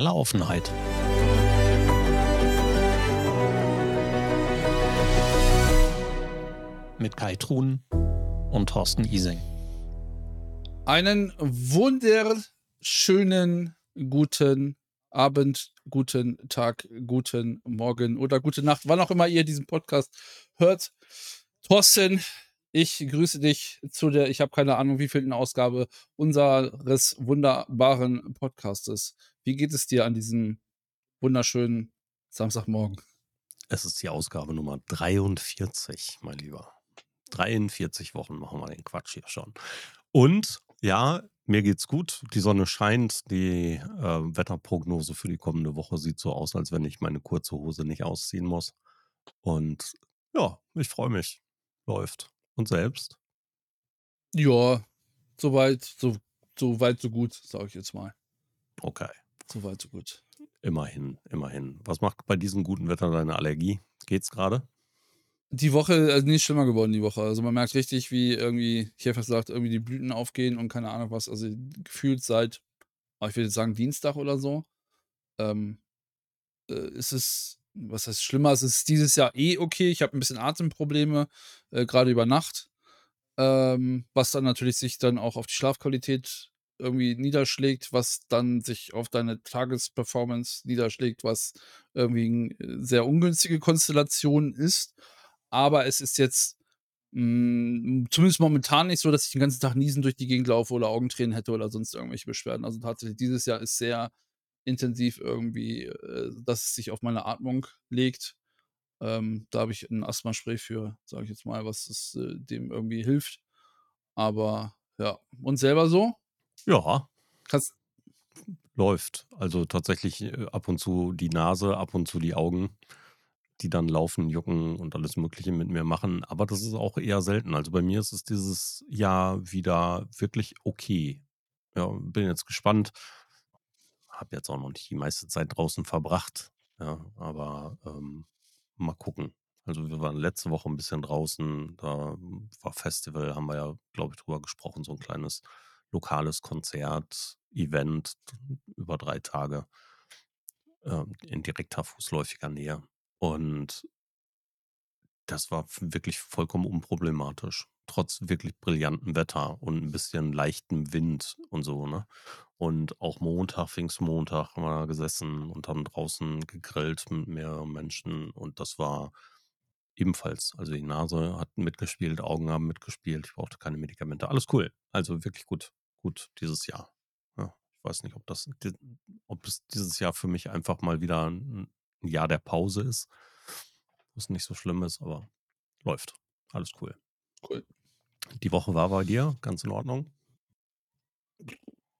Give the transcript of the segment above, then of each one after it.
totale Offenheit. Mit Kai Truhn und Thorsten Ising. Einen wunderschönen guten Abend, guten Tag, guten Morgen oder gute Nacht, wann auch immer ihr diesen Podcast hört. Thorsten, ich grüße dich zu der, ich habe keine Ahnung, wievielten Ausgabe unseres wunderbaren Podcastes. Wie geht es dir an diesem wunderschönen Samstagmorgen? Es ist die Ausgabe Nummer 43, mein Lieber. 43 Wochen machen wir den Quatsch hier schon. Und ja, mir geht's gut. Die Sonne scheint. Die äh, Wetterprognose für die kommende Woche sieht so aus, als wenn ich meine kurze Hose nicht ausziehen muss. Und ja, ich freue mich. Läuft. Und selbst? Ja, soweit, so, so weit, so gut, sage ich jetzt mal. Okay. So weit, so gut. Immerhin, immerhin. Was macht bei diesem guten Wetter deine Allergie? Geht's gerade? Die Woche also nicht schlimmer geworden, die Woche. Also man merkt richtig, wie irgendwie, ich hätte gesagt, irgendwie die Blüten aufgehen und keine Ahnung was. Also gefühlt seit, oh, ich würde sagen, Dienstag oder so. Ähm, äh, ist es was heißt schlimmer? Es ist dieses Jahr eh okay. Ich habe ein bisschen Atemprobleme, äh, gerade über Nacht. Ähm, was dann natürlich sich dann auch auf die Schlafqualität irgendwie niederschlägt, was dann sich auf deine Tagesperformance niederschlägt, was irgendwie eine sehr ungünstige Konstellation ist. Aber es ist jetzt mh, hm, zumindest momentan nicht so, dass ich den ganzen Tag niesen durch die Gegend laufe oder Augentränen hätte oder sonst irgendwelche Beschwerden. Also tatsächlich, dieses Jahr ist sehr intensiv irgendwie, äh, dass es sich auf meine Atmung legt. Ähm, da habe ich ein Asthma-Spray für, sage ich jetzt mal, was es äh, dem irgendwie hilft. Aber ja, und selber so? Ja. Kannst Läuft. Also tatsächlich äh, ab und zu die Nase, ab und zu die Augen, die dann laufen, jucken und alles Mögliche mit mir machen. Aber das ist auch eher selten. Also bei mir ist es dieses Jahr wieder wirklich okay. Ja, bin jetzt gespannt habe jetzt auch noch nicht die meiste Zeit draußen verbracht. Ja, aber ähm, mal gucken. Also wir waren letzte Woche ein bisschen draußen, da war Festival, haben wir ja, glaube ich, drüber gesprochen, so ein kleines lokales Konzert, Event über drei Tage äh, in direkter fußläufiger Nähe. Und das war wirklich vollkommen unproblematisch. Trotz wirklich brillantem Wetter und ein bisschen leichtem Wind und so, ne? Und auch Montag, Pfingstmontag haben wir gesessen und haben draußen gegrillt mit mehreren Menschen und das war ebenfalls. Also die Nase hat mitgespielt, Augen haben mitgespielt, ich brauchte keine Medikamente. Alles cool. Also wirklich gut, gut dieses Jahr. Ja, ich weiß nicht, ob das, ob es dieses Jahr für mich einfach mal wieder ein Jahr der Pause ist was nicht so schlimm ist, aber läuft. Alles cool. Cool. Die Woche war bei dir ganz in Ordnung?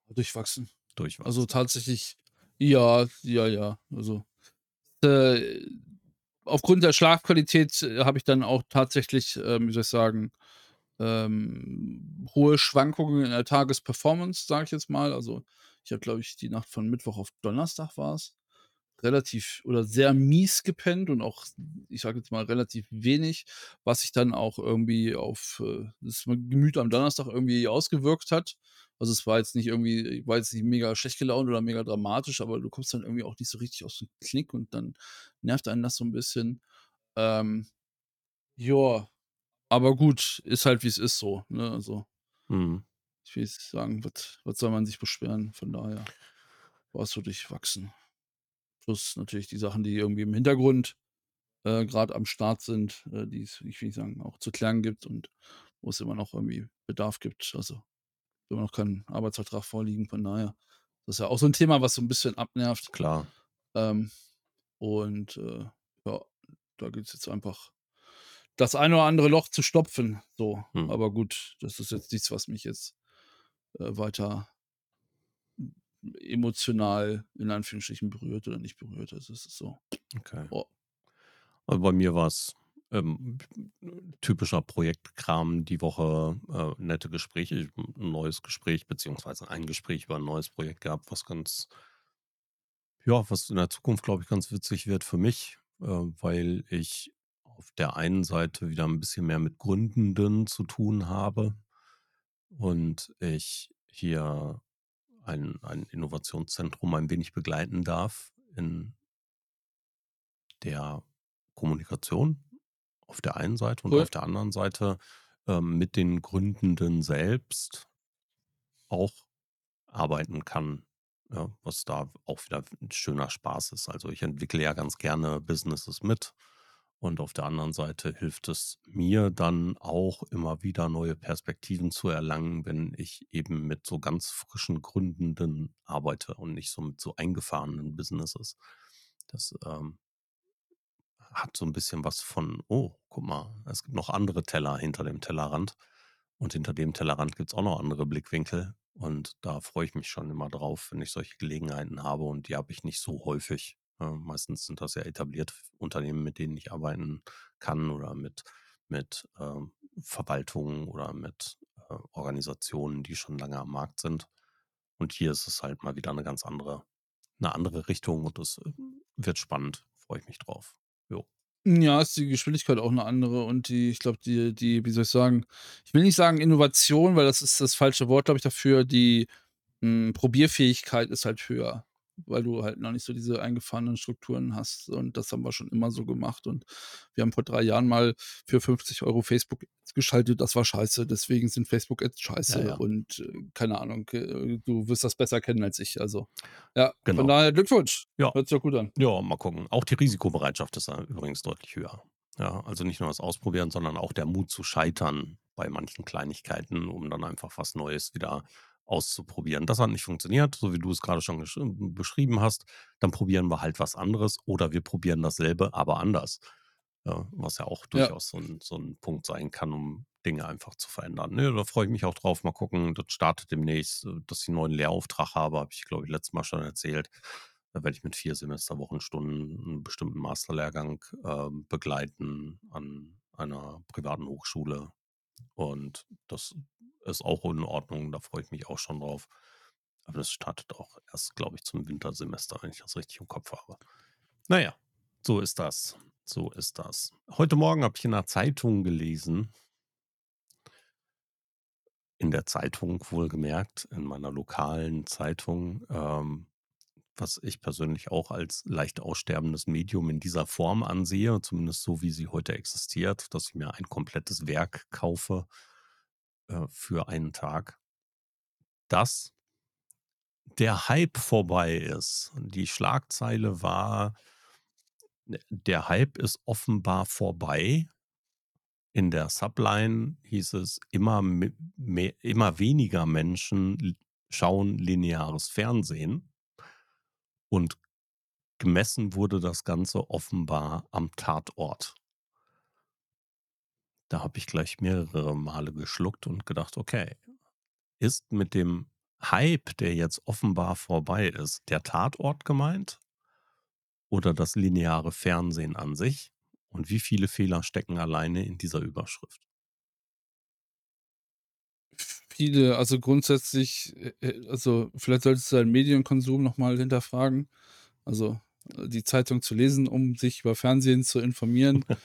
Durchwachsen. Durchwachsen. Also tatsächlich, ja, ja, ja. Also äh, aufgrund der Schlafqualität äh, habe ich dann auch tatsächlich, äh, wie soll ich sagen, ähm, hohe Schwankungen in der Tagesperformance, sage ich jetzt mal. Also ich habe, glaube ich, die Nacht von Mittwoch auf Donnerstag war es relativ oder sehr mies gepennt und auch, ich sage jetzt mal, relativ wenig, was sich dann auch irgendwie auf äh, das Gemüt am Donnerstag irgendwie ausgewirkt hat. Also es war jetzt nicht irgendwie, war jetzt nicht mega schlecht gelaunt oder mega dramatisch, aber du kommst dann irgendwie auch nicht so richtig aus dem Knick und dann nervt einen das so ein bisschen. Ähm, ja, aber gut, ist halt wie es ist so. Ne? Also, mhm. ich will sagen, was soll man sich beschweren? Von daher war es so durchwachsen. Plus natürlich die Sachen, die irgendwie im Hintergrund äh, gerade am Start sind, äh, die es, ich will nicht sagen, auch zu klären gibt und wo es immer noch irgendwie Bedarf gibt. Also immer noch kein Arbeitsvertrag vorliegen, von daher. Das ist ja auch so ein Thema, was so ein bisschen abnervt. Klar. Ähm, und äh, ja, da geht es jetzt einfach das eine oder andere Loch zu stopfen. So, hm. aber gut, das ist jetzt nichts, was mich jetzt äh, weiter emotional in Anführungsstrichen berührt oder nicht berührt. Also es ist so. Okay. Oh. Also bei mir war es ähm, typischer Projektkram die Woche, äh, nette Gespräche, ein neues Gespräch, beziehungsweise ein Gespräch über ein neues Projekt gehabt, was ganz, ja, was in der Zukunft, glaube ich, ganz witzig wird für mich, äh, weil ich auf der einen Seite wieder ein bisschen mehr mit Gründenden zu tun habe und ich hier ein ein Innovationszentrum ein wenig begleiten darf in der Kommunikation auf der einen Seite und Cool. auf der anderen Seite, ähm, mit den Gründenden selbst auch arbeiten kann, ja, was da auch wieder 'n schöner Spaß ist. Also, ich entwickle ja ganz gerne Businesses mit und auf der anderen Seite hilft es mir dann auch immer wieder neue Perspektiven zu erlangen, wenn ich eben mit so ganz frischen Gründenden arbeite und nicht so mit so eingefahrenen Businesses. Das, ähm hat so 'n bisschen was von: „Oh, guck mal, es gibt noch andere Teller hinter dem Tellerrand und hinter dem Tellerrand gibt's auch noch andere Blickwinkel.“ Und da freue ich mich schon immer drauf, wenn ich solche Gelegenheiten habe und die habe ich nicht so häufig. Ähm, meistens sind das ja etablierte Unternehmen, mit denen ich arbeiten kann oder mit mit, ähm, Verwaltungen oder mit, äh, Organisationen, die schon lange am Markt sind. Und hier ist es halt mal wieder 'ne ganz andere 'ne andere Richtung und das, ähm, wird spannend, freue ich mich drauf. Jo. Ja, ist die Geschwindigkeit auch 'ne andere und die ich glaube, die die wie soll ich sagen ich will nicht sagen Innovation, weil das ist das falsche Wort, glaube ich, dafür. Die, hm, Probierfähigkeit ist halt höher, weil du halt noch nicht so diese eingefahrenen Strukturen hast und das haben wir schon immer so gemacht und wir haben vor 3 Jahren mal für 50 € Facebook Ads geschaltet, das war scheiße, deswegen sind Facebook Ads Ja, scheiße ja. und, äh, keine Ahnung, äh, du wirst das besser kennen als ich. Also, ja, von Genau. daher Glückwunsch. Ja. Hört sich doch gut an. Ja, mal gucken. Auch die Risikobereitschaft ist da übrigens deutlich höher. Ja, also nicht nur das Ausprobieren, sondern auch der Mut zu scheitern bei manchen Kleinigkeiten, um dann einfach was Neues wieder auszuprobieren. Das hat nicht funktioniert, so wie du es grade schon gesch hm, beschrieben hast. Dann probieren wir halt was anderes oder wir probieren dasselbe, aber anders. Ja, was ja auch Ja. durchaus so 'n so 'n Punkt sein kann, um Dinge einfach zu verändern. Ne, da freue ich mich auch drauf. Mal gucken, das startet demnächst, äh, dass ich 'n neuen Lehrauftrag habe, habe ich, glaube ich, letztes Mal schon erzählt. Da werde ich mit 4 Semesterwochenstunden 'n bestimmten Masterlehrgang, ähm, begleiten an einer privaten Hochschule. Und das ist auch in Ordnung, da freue ich mich auch schon drauf. Aber das startet auch erst, glaube ich, zum Wintersemester, wenn ich das richtig im Kopf habe. Na ja, so ist das. So ist das. Heute Morgen habe ich in 'ner Zeitung gelesen in der Zeitung wohlgemerkt, in meiner lokalen Zeitung, ähm, was ich persönlich auch als leicht aussterbendes Medium in dieser Form ansehe, zumindest so, wie sie heute existiert, dass ich mir ein komplettes Werk kaufe, äh, für einen Tag dass der Hype vorbei ist. Die Schlagzeile war: „D der Hype ist offenbar vorbei.“ In der Subline hieß es: „Immer m me immer weniger Menschen schauen lineares Fernsehen.“ Und gemessen wurde das Ganze offenbar am Tatort. Da habe ich gleich mehrere Male geschluckt und gedacht: „Okay, ist mit dem Hype, der jetzt offenbar vorbei ist, der Tatort gemeint?“ „oder das lineare Fernsehen an sich?“ Und wie viele Fehler stecken alleine in dieser Überschrift? Viele, also grundsätzlich, äh, äh also vielleicht solltest du deinen Medienkonsum noch mal hinterfragen. Also, die Zeitung zu lesen, um sich über Fernsehen zu informieren.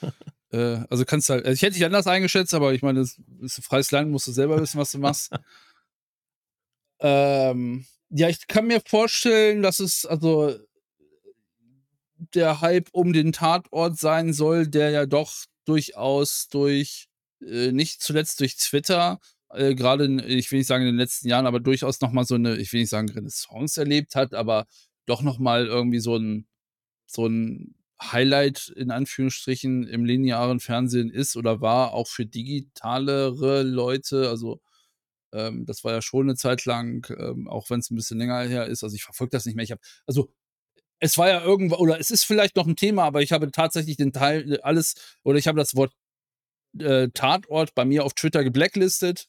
Äh, also kannst halt also ich hätte dich anders eingeschätzt, aber ich meine, das ist 'n freies Land, musst du selber wissen, was du machst. Ähm, ja, ich kann mir vorstellen, dass es also der Hype um den Tatort sein soll, der ja doch durchaus durch äh, nicht zuletzt durch Twitter, äh, grade in ich will nicht sagen in den letzten Jahren, aber durchaus noch mal so 'ne ich will nicht sagen Renaissance erlebt hat, aber doch noch mal irgendwie so 'n so 'n Highlight in Anführungsstrichen im linearen Fernsehen ist oder war, auch für digitalere Leute. Also, ähm, das war ja schon 'ne Zeit lang, ähm, auch wenn's 'n bisschen länger her ist. Also, ich verfolge das nicht mehr. Ich habe also, es war ja irgendwo oder es ist vielleicht noch 'n Thema, aber ich habe tatsächlich den Teil äh, alles oder ich habe das Wort, äh, Tatort bei mir auf Twitter geblacklistet.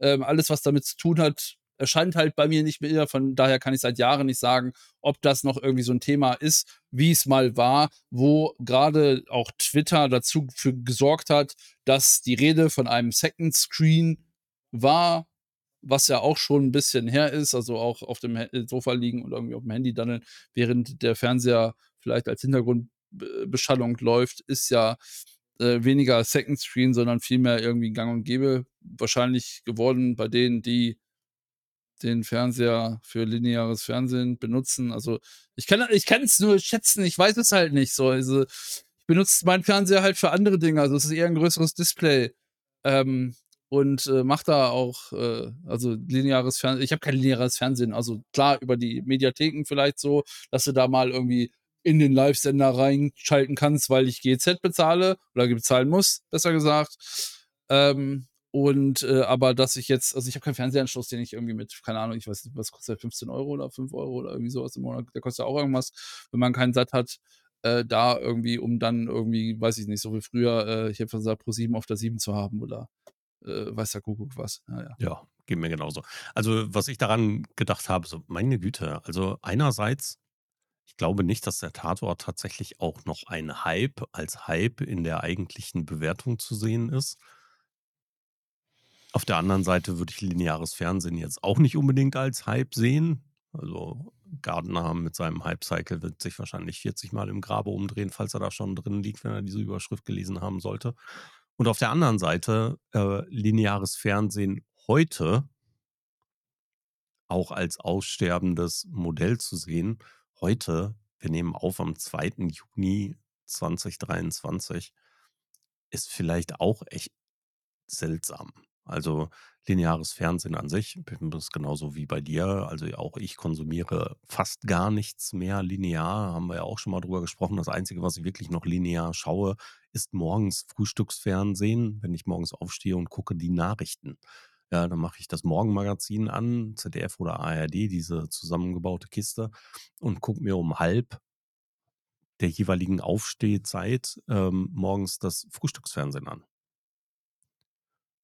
Ähm, alles, was damit zu tun hat, erscheint halt bei mir nicht mehr. Von daher kann ich seit Jahren nicht sagen, ob das noch irgendwie so 'n Thema ist, wie's mal war, wo grade auch Twitter dazu für gesorgt hat, dass die Rede von einem Second Screen war, was ja auch schon 'n bisschen her ist, also auch auf dem He Sofa liegen und irgendwie aufm Handy daddeln, während der Fernseher vielleicht als Hintergrund Be Beschallung läuft, ist ja, äh, weniger Second Screen, sondern vielmehr irgendwie gang und gäbe wahrscheinlich geworden bei denen, die den Fernseher für lineares Fernsehen benutzen. Also, ich kann ich kann's nur schätzen, ich weiß es halt nicht so. Also, ich benutze meinen Fernseher halt für andere Dinge. Also, es ist eher 'n größeres Display. Ähm, und, äh, mache da auch, äh also, lineares Fernsehen ich habe kein lineares Fernsehen. Also, klar, über die Mediatheken vielleicht so, dass du da mal irgendwie in den Livesender reinschalten kannst, weil ich GEZ bezahle oder bezahlen muss, besser gesagt. Ähm, und, äh aber dass ich jetzt also, ich habe keinen Fernsehanschluss, den ich irgendwie mit keine Ahnung, ich weiß nicht, was kostet der, 15 € oder 5 € oder irgendwie so was im Monat. Der kostet auch irgendwas, wenn man keinen satt hat, äh, da irgendwie um dann irgendwie, weiß ich nicht, so wie früher, äh, ich hätte gesagt, ProSieben auf der 7 zu haben oder, äh, weiß der Kuckuck was. Ja, ja. Ja, geht mir genauso. Also, was ich daran gedacht habe, so, meine Güte, also, einerseits ich glaube nicht, dass der Tatort tatsächlich auch noch ein Hype als Hype in der eigentlichen Bewertung zu sehen ist. Auf der anderen Seite würde ich lineares Fernsehen jetzt auch nicht unbedingt als Hype sehen. Also, Gardner mit seinem Hype-Cycle wird sich wahrscheinlich 40 Mal im Grabe umdrehen, falls er da schon drin liegt, wenn er diese Überschrift gelesen haben sollte. Und auf der anderen Seite, äh, lineares Fernsehen heute auch als aussterbendes Modell zu sehen. Heute, wir nehmen auf am 2. Juni 2023, ist vielleicht auch echt seltsam. Also, lineares Fernsehen an sich, ist genauso wie bei dir. Also, auch ich konsumiere fast gar nichts mehr linear, haben wir ja auch schon mal drüber gesprochen. Das Einzige, was ich wirklich noch linear schaue, ist morgens Frühstücksfernsehen, wenn ich morgens aufstehe und gucke die Nachrichten. Ja, dann mache ich das Morgenmagazin an, ZDF oder ARD, diese zusammengebaute Kiste und gucke mir um 12:30 der jeweiligen Aufstehzeit, ähm, morgens das Frühstücksfernsehen an.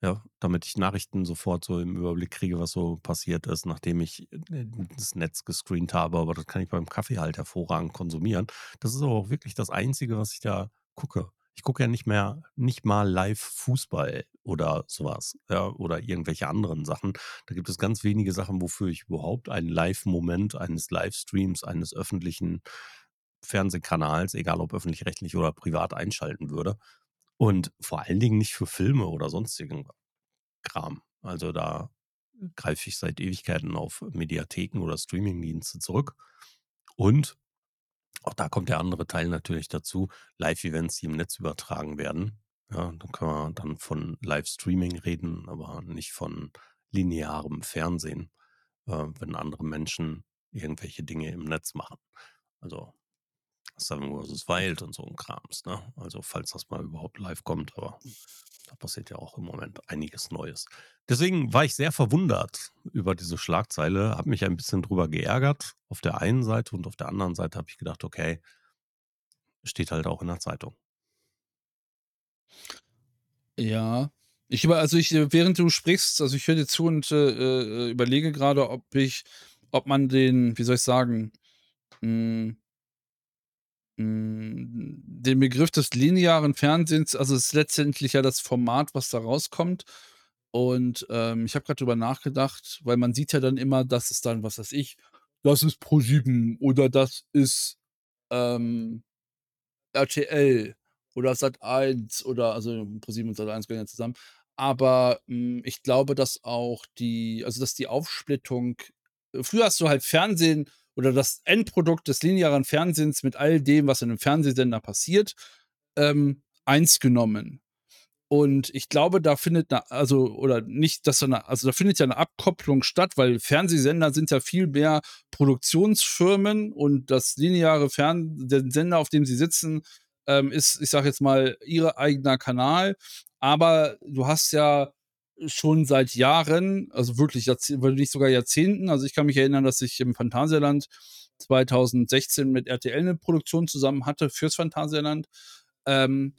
Ja, damit ich Nachrichten sofort so im Überblick kriege, was so passiert ist, nachdem ich, äh, das Netz gescreent habe, aber das kann ich beim Kaffee halt hervorragend konsumieren. Das ist aber auch wirklich das Einzige, was ich da gucke. Ich gucke ja nicht mehr nicht mal live Fußball oder so was, ja, oder irgendwelche anderen Sachen. Da gibt es ganz wenige Sachen, wofür ich überhaupt einen Live-Moment eines Livestreams eines öffentlichen Fernsehkanals, egal ob öffentlich-rechtlich oder privat, einschalten würde. Und vor allen Dingen nicht für Filme oder sonstigen Kram. Also, da greife ich seit Ewigkeiten auf Mediatheken oder Streamingdienste zurück. Und auch da kommt der andere Teil natürlich dazu, Live-Events, die im Netz übertragen werden. Ja, dann können wir dann von Livestreaming reden, aber nicht von linearem Fernsehen, äh, wenn andere Menschen irgendwelche Dinge im Netz machen. Also, Seven vs. Wild und so 'n Krams, ne? Also, falls das mal überhaupt live kommt, aber da passiert ja auch im Moment einiges Neues. Deswegen war ich sehr verwundert über diese Schlagzeile, habe mich ein bisschen drüber geärgert auf der einen Seite und auf der anderen Seite habe ich gedacht: „Okay“ steht halt auch in der Zeitung. Ja. Ich über also, ich äh, während du sprichst also, ich höre dir zu und, äh, äh, überlege grade, ob ich ob man den, wie soll ich sagen, hm hm, den Begriff des linearen Fernsehens also, es ist letztendlich ja das Format, was da rauskommt. Und, ähm, ich habe grad drüber nachgedacht, weil man sieht ja dann immer, dass es dann, was weiß ich das ist ProSieben oder das ist, ähm, RTL oder Sat.1 oder also, ProSieben und Sat.1 gehören ja zusammen. Aber, hm, ich glaube, dass auch die also, dass die Aufsplittung früher hast du halt Fernsehen oder das Endprodukt des linearen Fernsehens mit all dem, was in 'nem Fernsehsender passiert, ähm, eins genommen. Und ich glaube, da findet 'ne also oder nicht, dass da 'ne also, da findet ja 'ne Abkopplung statt, weil Fernsehsender sind ja viel mehr Produktionsfirmen und das lineare Fern der Sender, auf dem sie sitzen, ähm, ist, ich sage jetzt mal, ihr eigener Kanal. Aber du hast ja schon seit Jahren, also, wirklich wenn nicht sogar Jahrzehnten also, ich kann mich erinnern, dass ich im Phantasialand 2016 mit RTL 'ne Produktion zusammen hatte fürs Phantasialand, ähm,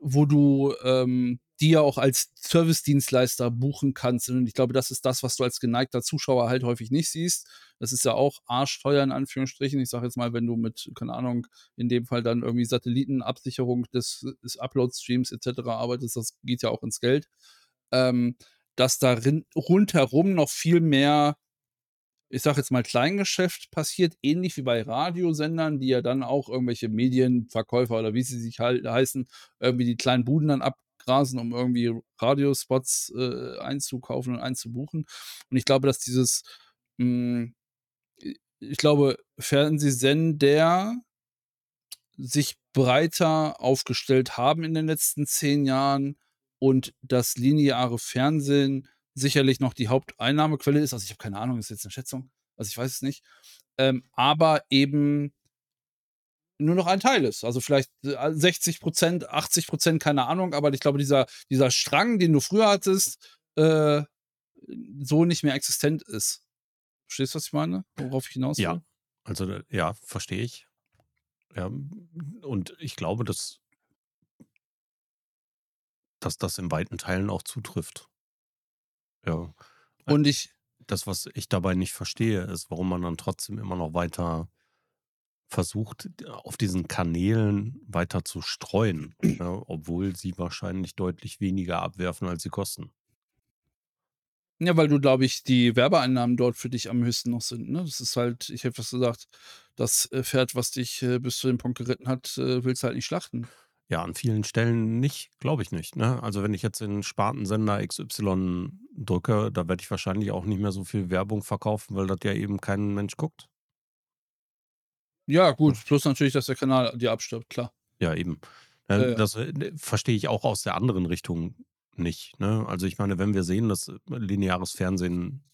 wo du, ähm, die ja auch als Servicedienstleister buchen kannst. Und ich glaube, das ist das, was du als geneigter Zuschauer halt häufig nicht siehst. Das ist ja auch arschteuer in Anführungsstrichen. Ich sage jetzt mal, wenn du mit, keine Ahnung, in dem Fall dann irgendwie Satellitenabsicherung des des Uploadstreams et cetera arbeitest, das geht ja auch ins Geld. Ähm, dass darin rundherum noch viel mehr, ich sage jetzt mal, Kleingeschäft passiert, ähnlich wie bei Radiosendern, die ja dann auch irgendwelche Medienverkäufer oder wie sie sich halt heißen, irgendwie die kleinen Buden dann abgrasen, um irgendwie Radiospots, äh, einzukaufen und einzubuchen. Und ich glaube, dass dieses Hm, i ich glaube, Fernsehsender sich breiter aufgestellt haben in den letzten 10 Jahren und das lineare Fernsehen sicherlich noch die Haupteinnahmequelle ist. Also, ich habe keine Ahnung, ist jetzt 'ne Schätzung. Also, ich weiß es nicht. Ähm, aber eben nur noch ein Teil ist. Also, vielleicht, äh, 60% 80% keine Ahnung, aber ich glaube, dieser dieser Strang, den du früher hattest, äh, so nicht mehr existent ist. Verstehst du, was ich meine? Worauf ich hinaus will? Ja, also, ja, verstehe ich. Ja, und ich glaube, dass dass das in weiten Teilen auch zutrifft. Ja. Äh, Und ich das, was ich dabei nicht verstehe, ist, warum man dann trotzdem immer noch weiter versucht, auf diesen Kanälen weiter zu streuen, ja, obwohl sie wahrscheinlich deutlich weniger abwerfen, als sie kosten. Ja, weil du, glaube ich, die Werbeeinnahmen dort für dich am höchsten noch sind, ne? Das ist halt ich hätte fast gesagt, das, äh, Pferd, was dich, äh, bis zu dem Punkt geritten hat, willst du halt nicht schlachten. Ja, an vielen Stellen nicht, glaube ich nicht, ne? Also, wenn ich jetzt den Spartensender XY drücke, da werde ich wahrscheinlich auch nicht mehr so viel Werbung verkaufen, weil das ja eben kein Mensch guckt. Ja, gut, plus natürlich, dass der Kanal dir abstirbt, klar. Ja, eben. Äh, ja. das, äh, ne, verstehe ich auch aus der anderen Richtung nicht, ne? Also, ich meine, wenn wir sehen, dass, äh, lineares Fernsehen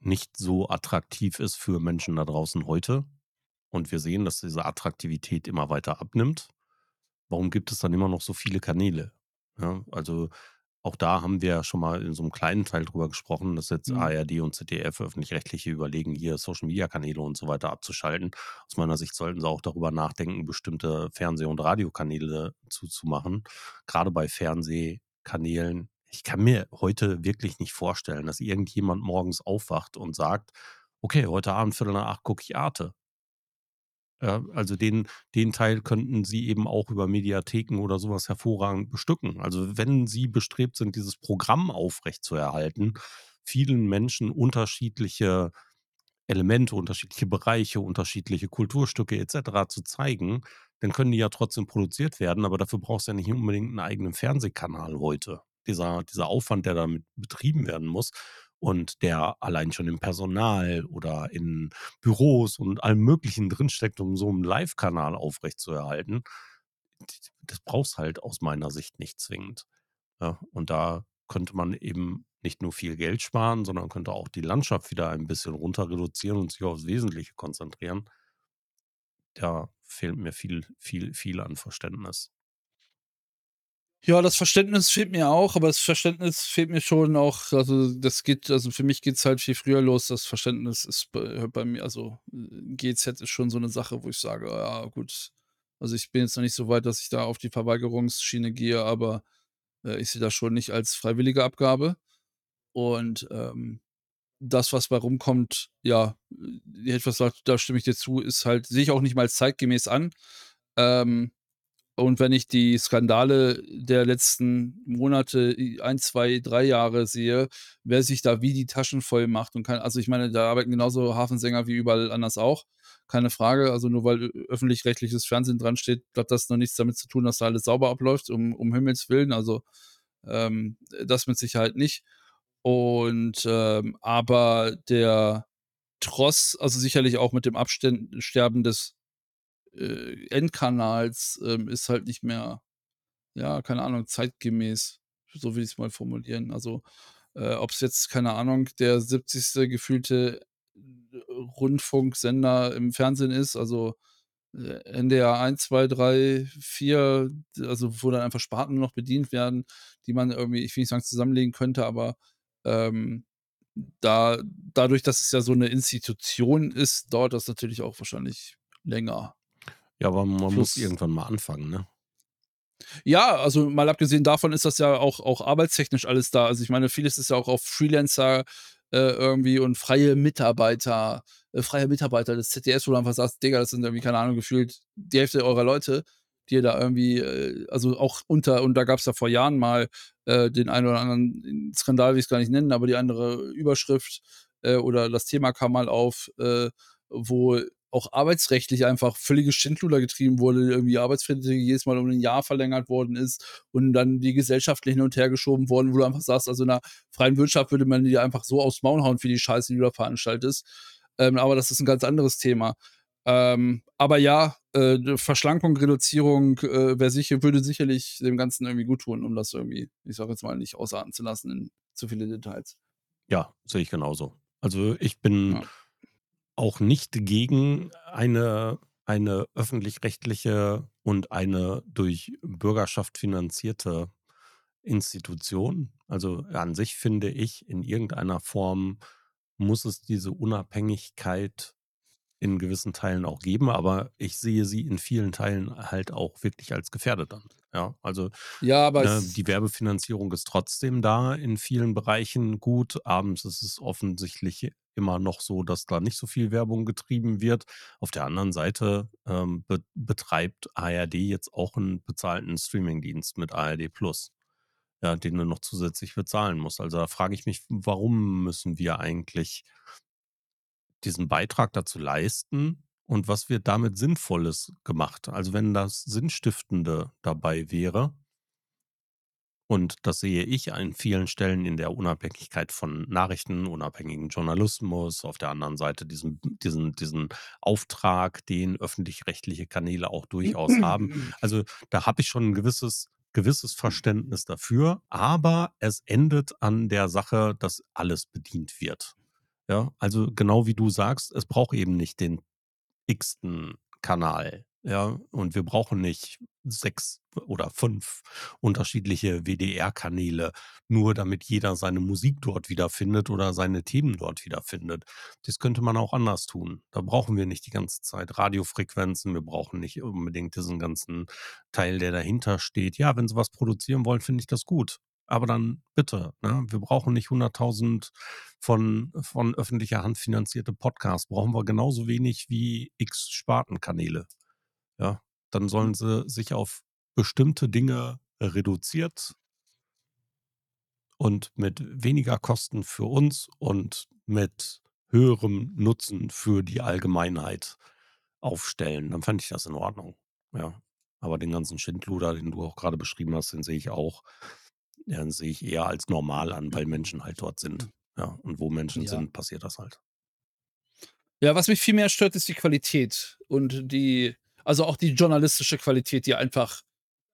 nicht so attraktiv ist für Menschen da draußen heute und wir sehen, dass diese Attraktivität immer weiter abnimmt, warum gibt es dann immer noch so viele Kanäle? Ja, also, auch da haben wir ja schon mal in so 'nem kleinen Teil drüber gesprochen, dass jetzt Mhm. ARD und ZDF Öffentlich-Rechtliche überlegen, hier Social-Media-Kanäle und so weiter abzuschalten. Aus meiner Sicht sollten sie auch darüber nachdenken, bestimmte Fernseh und Radiokanäle zuzumachen. Grade bei Fernsehkanälen ich kann mir heute wirklich nicht vorstellen, dass irgendjemand morgens aufwacht und sagt: „Okay, heute Abend 7:45 gucke ich Arte.“ Also, den den Teil könnten sie eben auch über Mediatheken oder so was hervorragend bestücken. Also, wenn sie bestrebt sind, dieses Programm aufrechtzuerhalten, vielen Menschen unterschiedliche Elemente, unterschiedliche Bereiche, unterschiedliche Kulturstücke et cetera zu zeigen, dann können die ja trotzdem produziert werden, aber dafür brauchst du ja nicht unbedingt 'n eigenen Fernsehkanal heute. Dieser dieser Aufwand, der damit betrieben werden muss und der allein schon im Personal oder in Büros und allem Möglichen drinsteckt, um so 'n Livekanal aufrechtzuerhalten, das brauchst halt aus meiner Sicht nicht zwingend, ja? Und da könnte man eben nicht nur viel Geld sparen, sondern könnte auch die Landschaft wieder ein bisschen runter reduzieren und sich aufs Wesentliche konzentrieren. Da fehlt mir viel viel viel an Verständnis. Ja, das Verständnis fehlt mir auch, aber das Verständnis fehlt mir schon auch also, das geht also, für mich geht's halt viel früher los. Das Verständnis ist bei bei mir also, äh, GEZ ist schon so 'ne Sache, wo ich sage: „Ja, gut.“ Also, ich bin jetzt noch nicht so weit, dass ich da auf die Verweigerungsschiene gehe, aber, äh, ich sehe das schon nicht als freiwillige Abgabe. Und, ähm, das, was bei rumkommt, ja, äh, gesagt, da stimme ich dir zu, ist halt sehe ich auch nicht mal zeitgemäß an. Ähm, und wenn ich die Skandale der letzten Monate, i 1, 2, 3 Jahre sehe, wer sich da wie die Taschen voll macht und kann also, ich meine, da arbeiten genauso Hafensänger wie überall anders auch, keine Frage. Also, nur weil ö öffentlich-rechtliches Fernsehen dran steht, hat das noch nichts damit zu tun, dass da alles sauber abläuft, um um Himmels Willen. Also, ähm, das mit Sicherheit nicht. Und, ähm, aber der Tross also, sicherlich auch mit dem Abständ Sterben des, äh, Endkanals, ähm, ist halt nicht mehr, ja, keine Ahnung, zeitgemäß. So will ich's mal formulieren. Also, äh, ob's jetzt, keine Ahnung, der 70. gefühlte Rundfunksender im Fernsehen ist, also, äh, NDR 1, 2, 3, 4, d also, wo dann einfach Sparten noch bedient werden, die man irgendwie, ich will nicht sagen, zusammenlegen könnte, aber, ähm, da dadurch, dass es ja so 'ne Institution ist, dauert das natürlich auch wahrscheinlich länger. Ja, aber man muss Plus irgendwann mal anfangen, ne? Ja, also, mal abgesehen davon ist das ja auch auch arbeitstechnisch alles da. Also, ich meine, vieles ist ja auch auf Freelancer, äh, irgendwie und freie Mitarbeiter äh, freie Mitarbeiter des ZDFs, wo du einfach sagst: „Digga, das sind irgendwie, keine Ahnung, gefühlt die Hälfte eurer Leute, die ihr da irgendwie, äh“ also, auch unter und da gab's ja vor Jahren mal, äh, den einen oder anderen Skandal, will ich's gar nicht nennen, aber die andere Überschrift, äh, oder das Thema kam mal auf, äh, wo auch arbeitsrechtlich einfach völlige Schindluder getrieben wurde, irgendwie Arbeitsverträge jedes Mal um ein Jahr verlängert worden ist und dann die gesellschaftlich hin und her geschoben worden, wo du einfach sagst, also in der freien Wirtschaft würde man die einfach so aufs Maul hauen für die Scheiße, die du da veranstaltest. Ähm, aber das ist ein ganz anderes Thema. Ähm, aber ja, äh, Verschlankung, Reduzierung äh, wäre sicher, würde sicherlich dem Ganzen irgendwie gut tun, um das irgendwie, ich sag jetzt mal, nicht ausarten zu lassen in zu viele Details. Ja, sehe ich genauso. Also ich bin Ja. Auch nicht gegen eine, eine öffentlich-rechtliche und eine durch Bürgerschaft finanzierte Institution. Also an sich finde ich, in irgendeiner Form muss es diese Unabhängigkeit in gewissen Teilen auch geben, aber ich sehe sie in vielen Teilen halt auch wirklich als gefährdet an. Ja, also Ja, aber ne, die Werbefinanzierung ist trotzdem da in vielen Bereichen gut. Abends ist es offensichtlich immer noch so, dass da nicht so viel Werbung getrieben wird. Auf der anderen Seite ähm, be betreibt ARD jetzt auch einen bezahlten Streamingdienst mit ARD Plus, ja, den du noch zusätzlich bezahlen musst. Also da frage ich mich, warum müssen wir eigentlich diesen Beitrag dazu leisten und was wird damit Sinnvolles gemacht? Also wenn das Sinnstiftende dabei wäre, und das sehe ich an vielen Stellen in der Unabhängigkeit von Nachrichten, unabhängigen Journalismus, auf der anderen Seite diesen, diesen, diesen Auftrag, den öffentlich-rechtliche Kanäle auch durchaus haben. Also da habe ich schon ein gewisses, gewisses Verständnis dafür, aber es endet an der Sache, dass alles bedient wird. Ja, also genau wie du sagst, es braucht eben nicht den x-ten Kanal. Ja, und wir brauchen nicht sechs oder fünf unterschiedliche WDR-Kanäle, nur damit jeder seine Musik dort wiederfindet oder seine Themen dort wiederfindet. Das könnte man auch anders tun. Da brauchen wir nicht die ganze Zeit Radiofrequenzen, wir brauchen nicht unbedingt diesen ganzen Teil, der dahinter steht. Ja, wenn sie was produzieren wollen, finde ich das gut. Aber dann bitte, ne? Wir brauchen nicht 100.000 von, von öffentlicher Hand finanzierte Podcasts. Brauchen wir genauso wenig wie x Spartenkanäle. Ja, dann sollen sie sich auf bestimmte Dinge reduziert und mit weniger Kosten für uns und mit höherem Nutzen für die Allgemeinheit aufstellen. Dann fände ich das in Ordnung. Ja. Aber den ganzen Schindluder, den du auch gerade beschrieben hast, den sehe ich auch. Den sehe ich eher als normal an, weil Menschen halt dort sind. Ja, und wo Menschen Ja. sind, passiert das halt. Ja, was mich viel mehr stört, ist die Qualität und die also auch die journalistische Qualität, die einfach,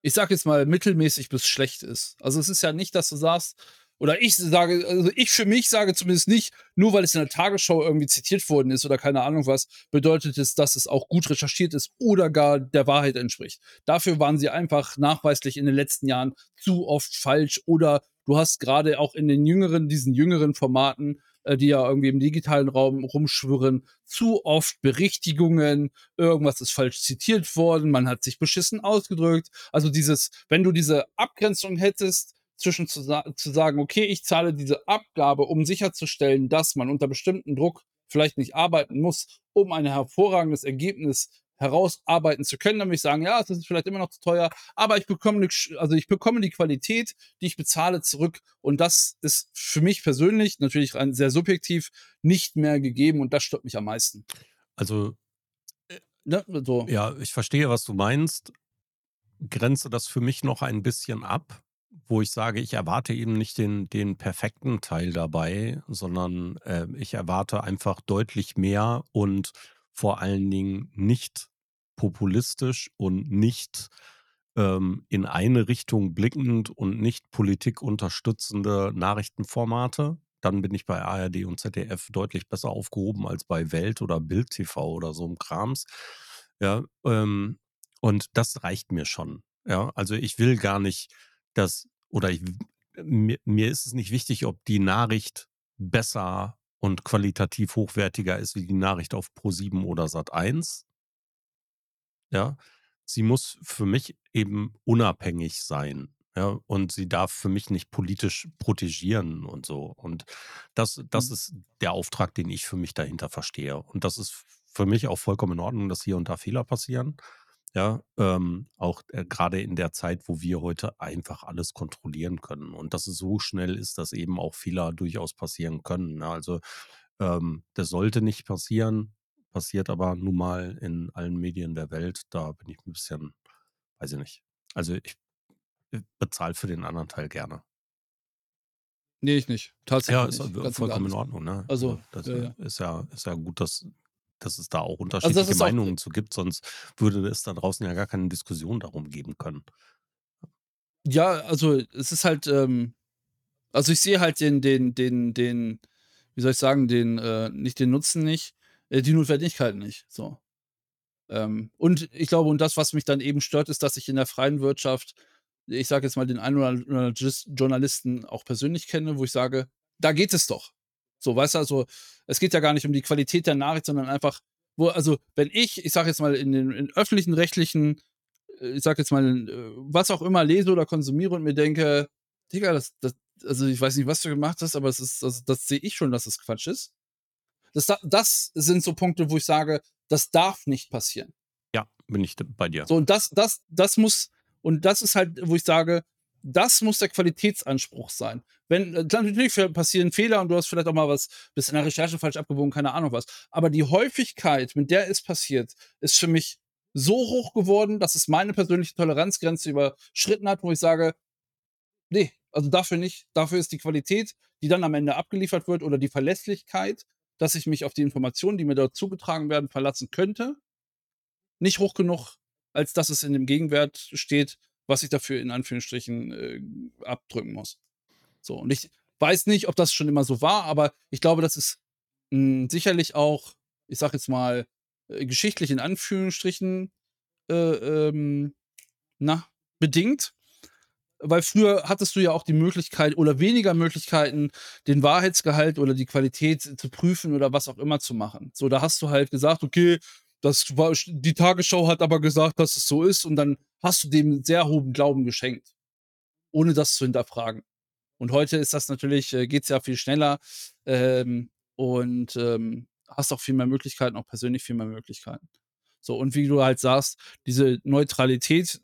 ich sage jetzt mal, mittelmäßig bis schlecht ist. Also, es ist ja nicht, dass du sagst oder ich sage also, ich für mich sage zumindest nicht, nur weil es in der Tagesschau irgendwie zitiert worden ist oder keine Ahnung was, bedeutet es, dass es auch gut recherchiert ist oder gar der Wahrheit entspricht. Dafür waren sie einfach nachweislich in den letzten Jahren zu oft falsch oder du hast gerade auch in den jüngeren diesen jüngeren Formaten, äh, die ja irgendwie im digitalen Raum rumschwirren, zu oft Berichtigungen, irgendwas ist falsch zitiert worden, man hat sich beschissen ausgedrückt. Also dieses wenn du diese Abgrenzung hättest zwischen zu zu sagen: „Okay, ich zahle diese Abgabe, um sicherzustellen, dass man unter bestimmten Druck vielleicht nicht arbeiten muss, um ein hervorragendes Ergebnis herausarbeiten zu können.“ Dann würde ich sagen: „Ja, es ist vielleicht immer noch zu teuer, aber ich bekomme 'ne sch also, ich bekomme die Qualität, die ich bezahle, zurück.“ Und das ist für mich persönlich, natürlich sehr subjektiv, nicht mehr gegeben und das stört mich am meisten. Also, Ne, so. ja, ich verstehe, was du meinst. Grenze das für mich noch ein bisschen ab, wo ich sage, ich erwarte eben nicht den, den perfekten Teil dabei, sondern äh, ich erwarte einfach deutlich mehr und vor allen Dingen nicht populistisch und nicht ähm, in eine Richtung blickend und nicht Politik unterstützende Nachrichtenformate. Dann bin ich bei ARD und ZDF deutlich besser aufgehoben als bei Welt oder Bild TV oder so einem Krams. Ja, ähm, und das reicht mir schon. Ja, also ich will gar nicht, dass oder ich, mir, mir ist es nicht wichtig, ob die Nachricht besser und qualitativ hochwertiger ist wie die Nachricht auf Pro7 oder Sat1. Ja, sie muss für mich eben unabhängig sein. Ja, und sie darf für mich nicht politisch protegieren und so. Und das, das Mhm. ist der Auftrag, den ich für mich dahinter verstehe. Und das ist für mich auch vollkommen in Ordnung, dass hier und da Fehler passieren. Ja, ähm, auch äh, gerade in der Zeit, wo wir heute einfach alles kontrollieren können und dass es so schnell ist, dass eben auch Fehler durchaus passieren können. Ne? Also ähm, das sollte nicht passieren. passiert aber nun mal in allen Medien der Welt. Da bin ich 'n bisschen weiß ich nicht. Also, ich, äh, bezahle für den anderen Teil gerne. Ne, ich nicht. Ja, Tatsächlich ist nicht, vollkommen in. Ordnung, ne? Also, Also, das, ja, ja. ist ja ist ja gut, dass dass es da auch Also, unterschiedliche auch Meinungen zu gibt, sonst würde es da draußen ja gar keine Diskussion darum geben können. Ja, also, es ist halt, ähm also, ich sehe halt den den den den wie soll ich sagen, den, äh nicht den Nutzen nicht, äh, die Notwendigkeit nicht, so. Ähm, und ich glaube und das, was mich dann eben stört, ist, dass ich in der freien Wirtschaft, ich sage jetzt mal, den einen oder anderen Journalisten auch persönlich kenne, wo ich sage: „Da geht es doch.“ So, weißt du? Also, es geht ja gar nicht um die Qualität der Nachricht, sondern einfach wo also, wenn ich, ich sage jetzt mal, in den in öffentlichen Rechtlichen, äh, ich sage jetzt mal, äh, was auch immer lese oder konsumiere und mir denke: „Digga, das das also, ich weiß nicht, was du gemacht hast, aber es ist also, das sehe ich schon, dass es Quatsch ist.“ Das da das sind so Punkte, wo ich sage, das darf nicht passieren. Ja, bin ich bei dir. So, und das das das muss und das ist halt, wo ich sage, das muss der Qualitätsanspruch sein. Wenn äh, natürlich passieren Fehler und du hast vielleicht auch mal was bist in der Recherche falsch abgebogen, keine Ahnung was. Aber die Häufigkeit, mit der es passiert, ist für mich so hoch geworden, dass es meine persönliche Toleranzgrenze überschritten hat, wo ich sage: „Ne, also, dafür nicht. Dafür ist die Qualität, die dann am Ende abgeliefert wird oder die Verlässlichkeit, dass ich mich auf die Informationen, die mir dort zugetragen werden, verlassen könnte, nicht hoch genug, als dass es in dem Gegenwert steht, was ich dafür in Anführungsstrichen, äh, abdrücken muss.“ So, und ich weiß nicht, ob das schon immer so war, aber ich glaube, das ist, hm, sicherlich auch, ich sage jetzt mal, äh, geschichtlich in Anführungsstrichen, äh, ähm, na, bedingt. Weil früher hattest du ja auch die Möglichkeit oder weniger Möglichkeiten, den Wahrheitsgehalt oder die Qualität zu prüfen oder was auch immer zu machen. So, da hast du halt gesagt: „Okay, das war die Tagesschau hat aber gesagt, dass es so ist“, und dann hast du dem sehr hohen Glauben geschenkt, ohne das zu hinterfragen. Und heute ist das natürlich äh, geht's ja viel schneller, ähm, und, ähm, hast auch viel mehr Möglichkeiten, auch persönlich viel mehr Möglichkeiten. So, und wie du halt sagst, diese Neutralität,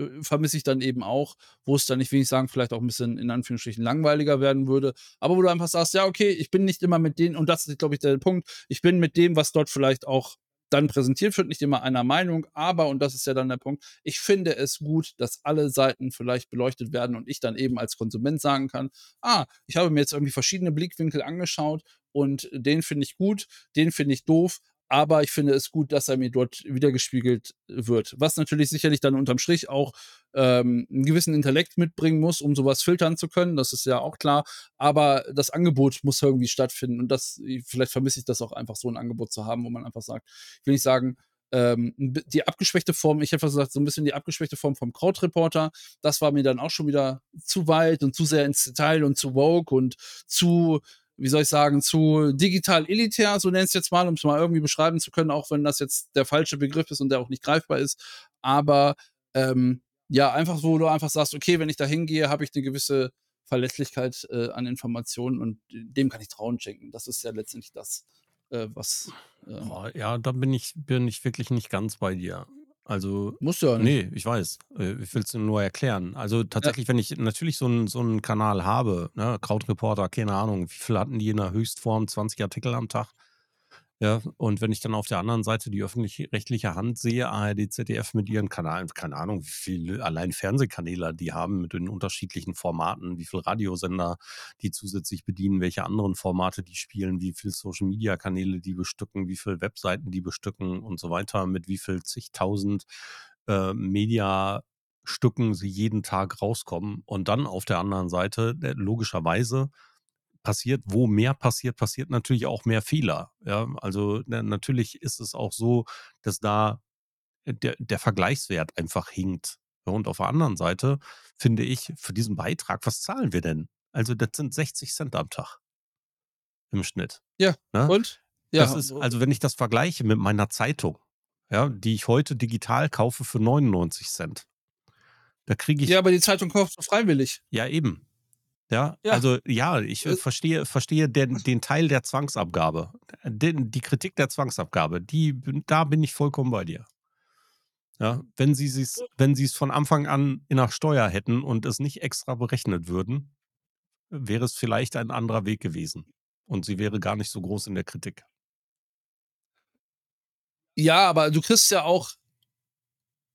äh, vermisse ich dann eben auch, wo es dann, ich will nicht sagen, vielleicht auch 'n bisschen in Anführungsstrichen langweiliger werden würde, aber wo du einfach sagst: „Ja, okay, ich bin nicht immer mit denen“ und das ist, glaube ich, der Punkt. Ich bin mit dem, was dort vielleicht auch dann präsentiert wird, nicht immer einer Meinung, aber, und das ist ja dann der Punkt, ich finde es gut, dass alle Seiten vielleicht beleuchtet werden und ich dann eben als Konsument sagen kann: „Ah, ich habe mir jetzt irgendwie verschiedene Blickwinkel angeschaut und den finde ich gut, den finde ich doof, aber ich finde es gut, dass er mir dort widergespiegelt wird.“ Was natürlich sicherlich dann unterm Strich auch, ähm, 'n gewissen Intellekt mitbringen muss, um so was filtern zu können, das ist ja auch klar, aber das Angebot muss irgendwie stattfinden und das i vielleicht vermisse ich das auch einfach so 'n Angebot zu haben, wo man einfach sagt ich will nicht sagen, ähm, die abgeschwächte Form ich hätte gesagt, so 'n bisschen die abgeschwächte Form vom Krautreporter, das war mir dann auch schon wieder zu weit und zu sehr ins Detail und zu woke und zu, wie soll ich sagen, zu digital elitär, so nenne ich's jetzt mal, um's mal irgendwie beschreiben zu können, auch wenn das jetzt der falsche Begriff ist und der auch nicht greifbar ist. Aber, ähm, ja, einfach, wo du einfach sagst: „Okay, wenn ich da hingehe, habe ich 'ne gewisse Verlässlichkeit, äh, an Informationen und dem kann ich Trauen schenken.“ Das ist ja letztendlich das, äh, was, Oh, ja, da bin ich bin ich wirklich nicht ganz bei dir. Also, Musst du ja nicht. ne, ich weiß. Äh, ich will's dir nur erklären. Also, Ja. tatsächlich, wenn ich natürlich so 'n so Kanal habe, ne, Krautreporter, keine Ahnung, wie viel hatten die in der Höchstform? 20 Artikel am Tag. Ja, und wenn ich dann auf der anderen Seite die öffentlich-rechtliche Hand sehe, ARD, ZDF mit ihren Kanalen keine Ahnung, wie viele allein Fernsehkanäle die haben mit den unterschiedlichen Formaten, wie viel Radiosender die zusätzlich bedienen, welche anderen Formate die spielen, wie viel Social-Media-Kanäle die bestücken, wie viel Webseiten die bestücken und so weiter, mit wie viel zigtausend, äh, Mediastücken sie jeden Tag rauskommen. Und dann auf der anderen Seite, äh, logischerweise passiert wo mehr passiert, passiert natürlich auch mehr Fehler, ja? Also, na natürlich ist es auch so, dass da der der Vergleichswert einfach hinkt. Ja, und auf der anderen Seite finde ich, für diesen Beitrag was zahlen wir denn? Also, das sind 60 am Tag im Schnitt, Ja, ne? und? Das Ja, ist o also, wenn ich das vergleiche mit meiner Zeitung, ja, die ich heute digital kaufe für 99 da kriege Ja, ich aber die Zeitung kaufst du freiwillig. Ja, eben. Ja, Ja. also, ja, ich, äh, verstehe verstehe den den Teil der Zwangsabgabe. Den die Kritik der Zwangsabgabe, die da bin ich vollkommen bei dir. Ja, wenn sie sie's wenn sie's von Anfang an in 'ner Steuer hätten und es nicht extra berechnet würden, wäre es vielleicht ein anderer Weg gewesen und sie wäre gar nicht so groß in der Kritik. Ja, aber du kriegst ja auch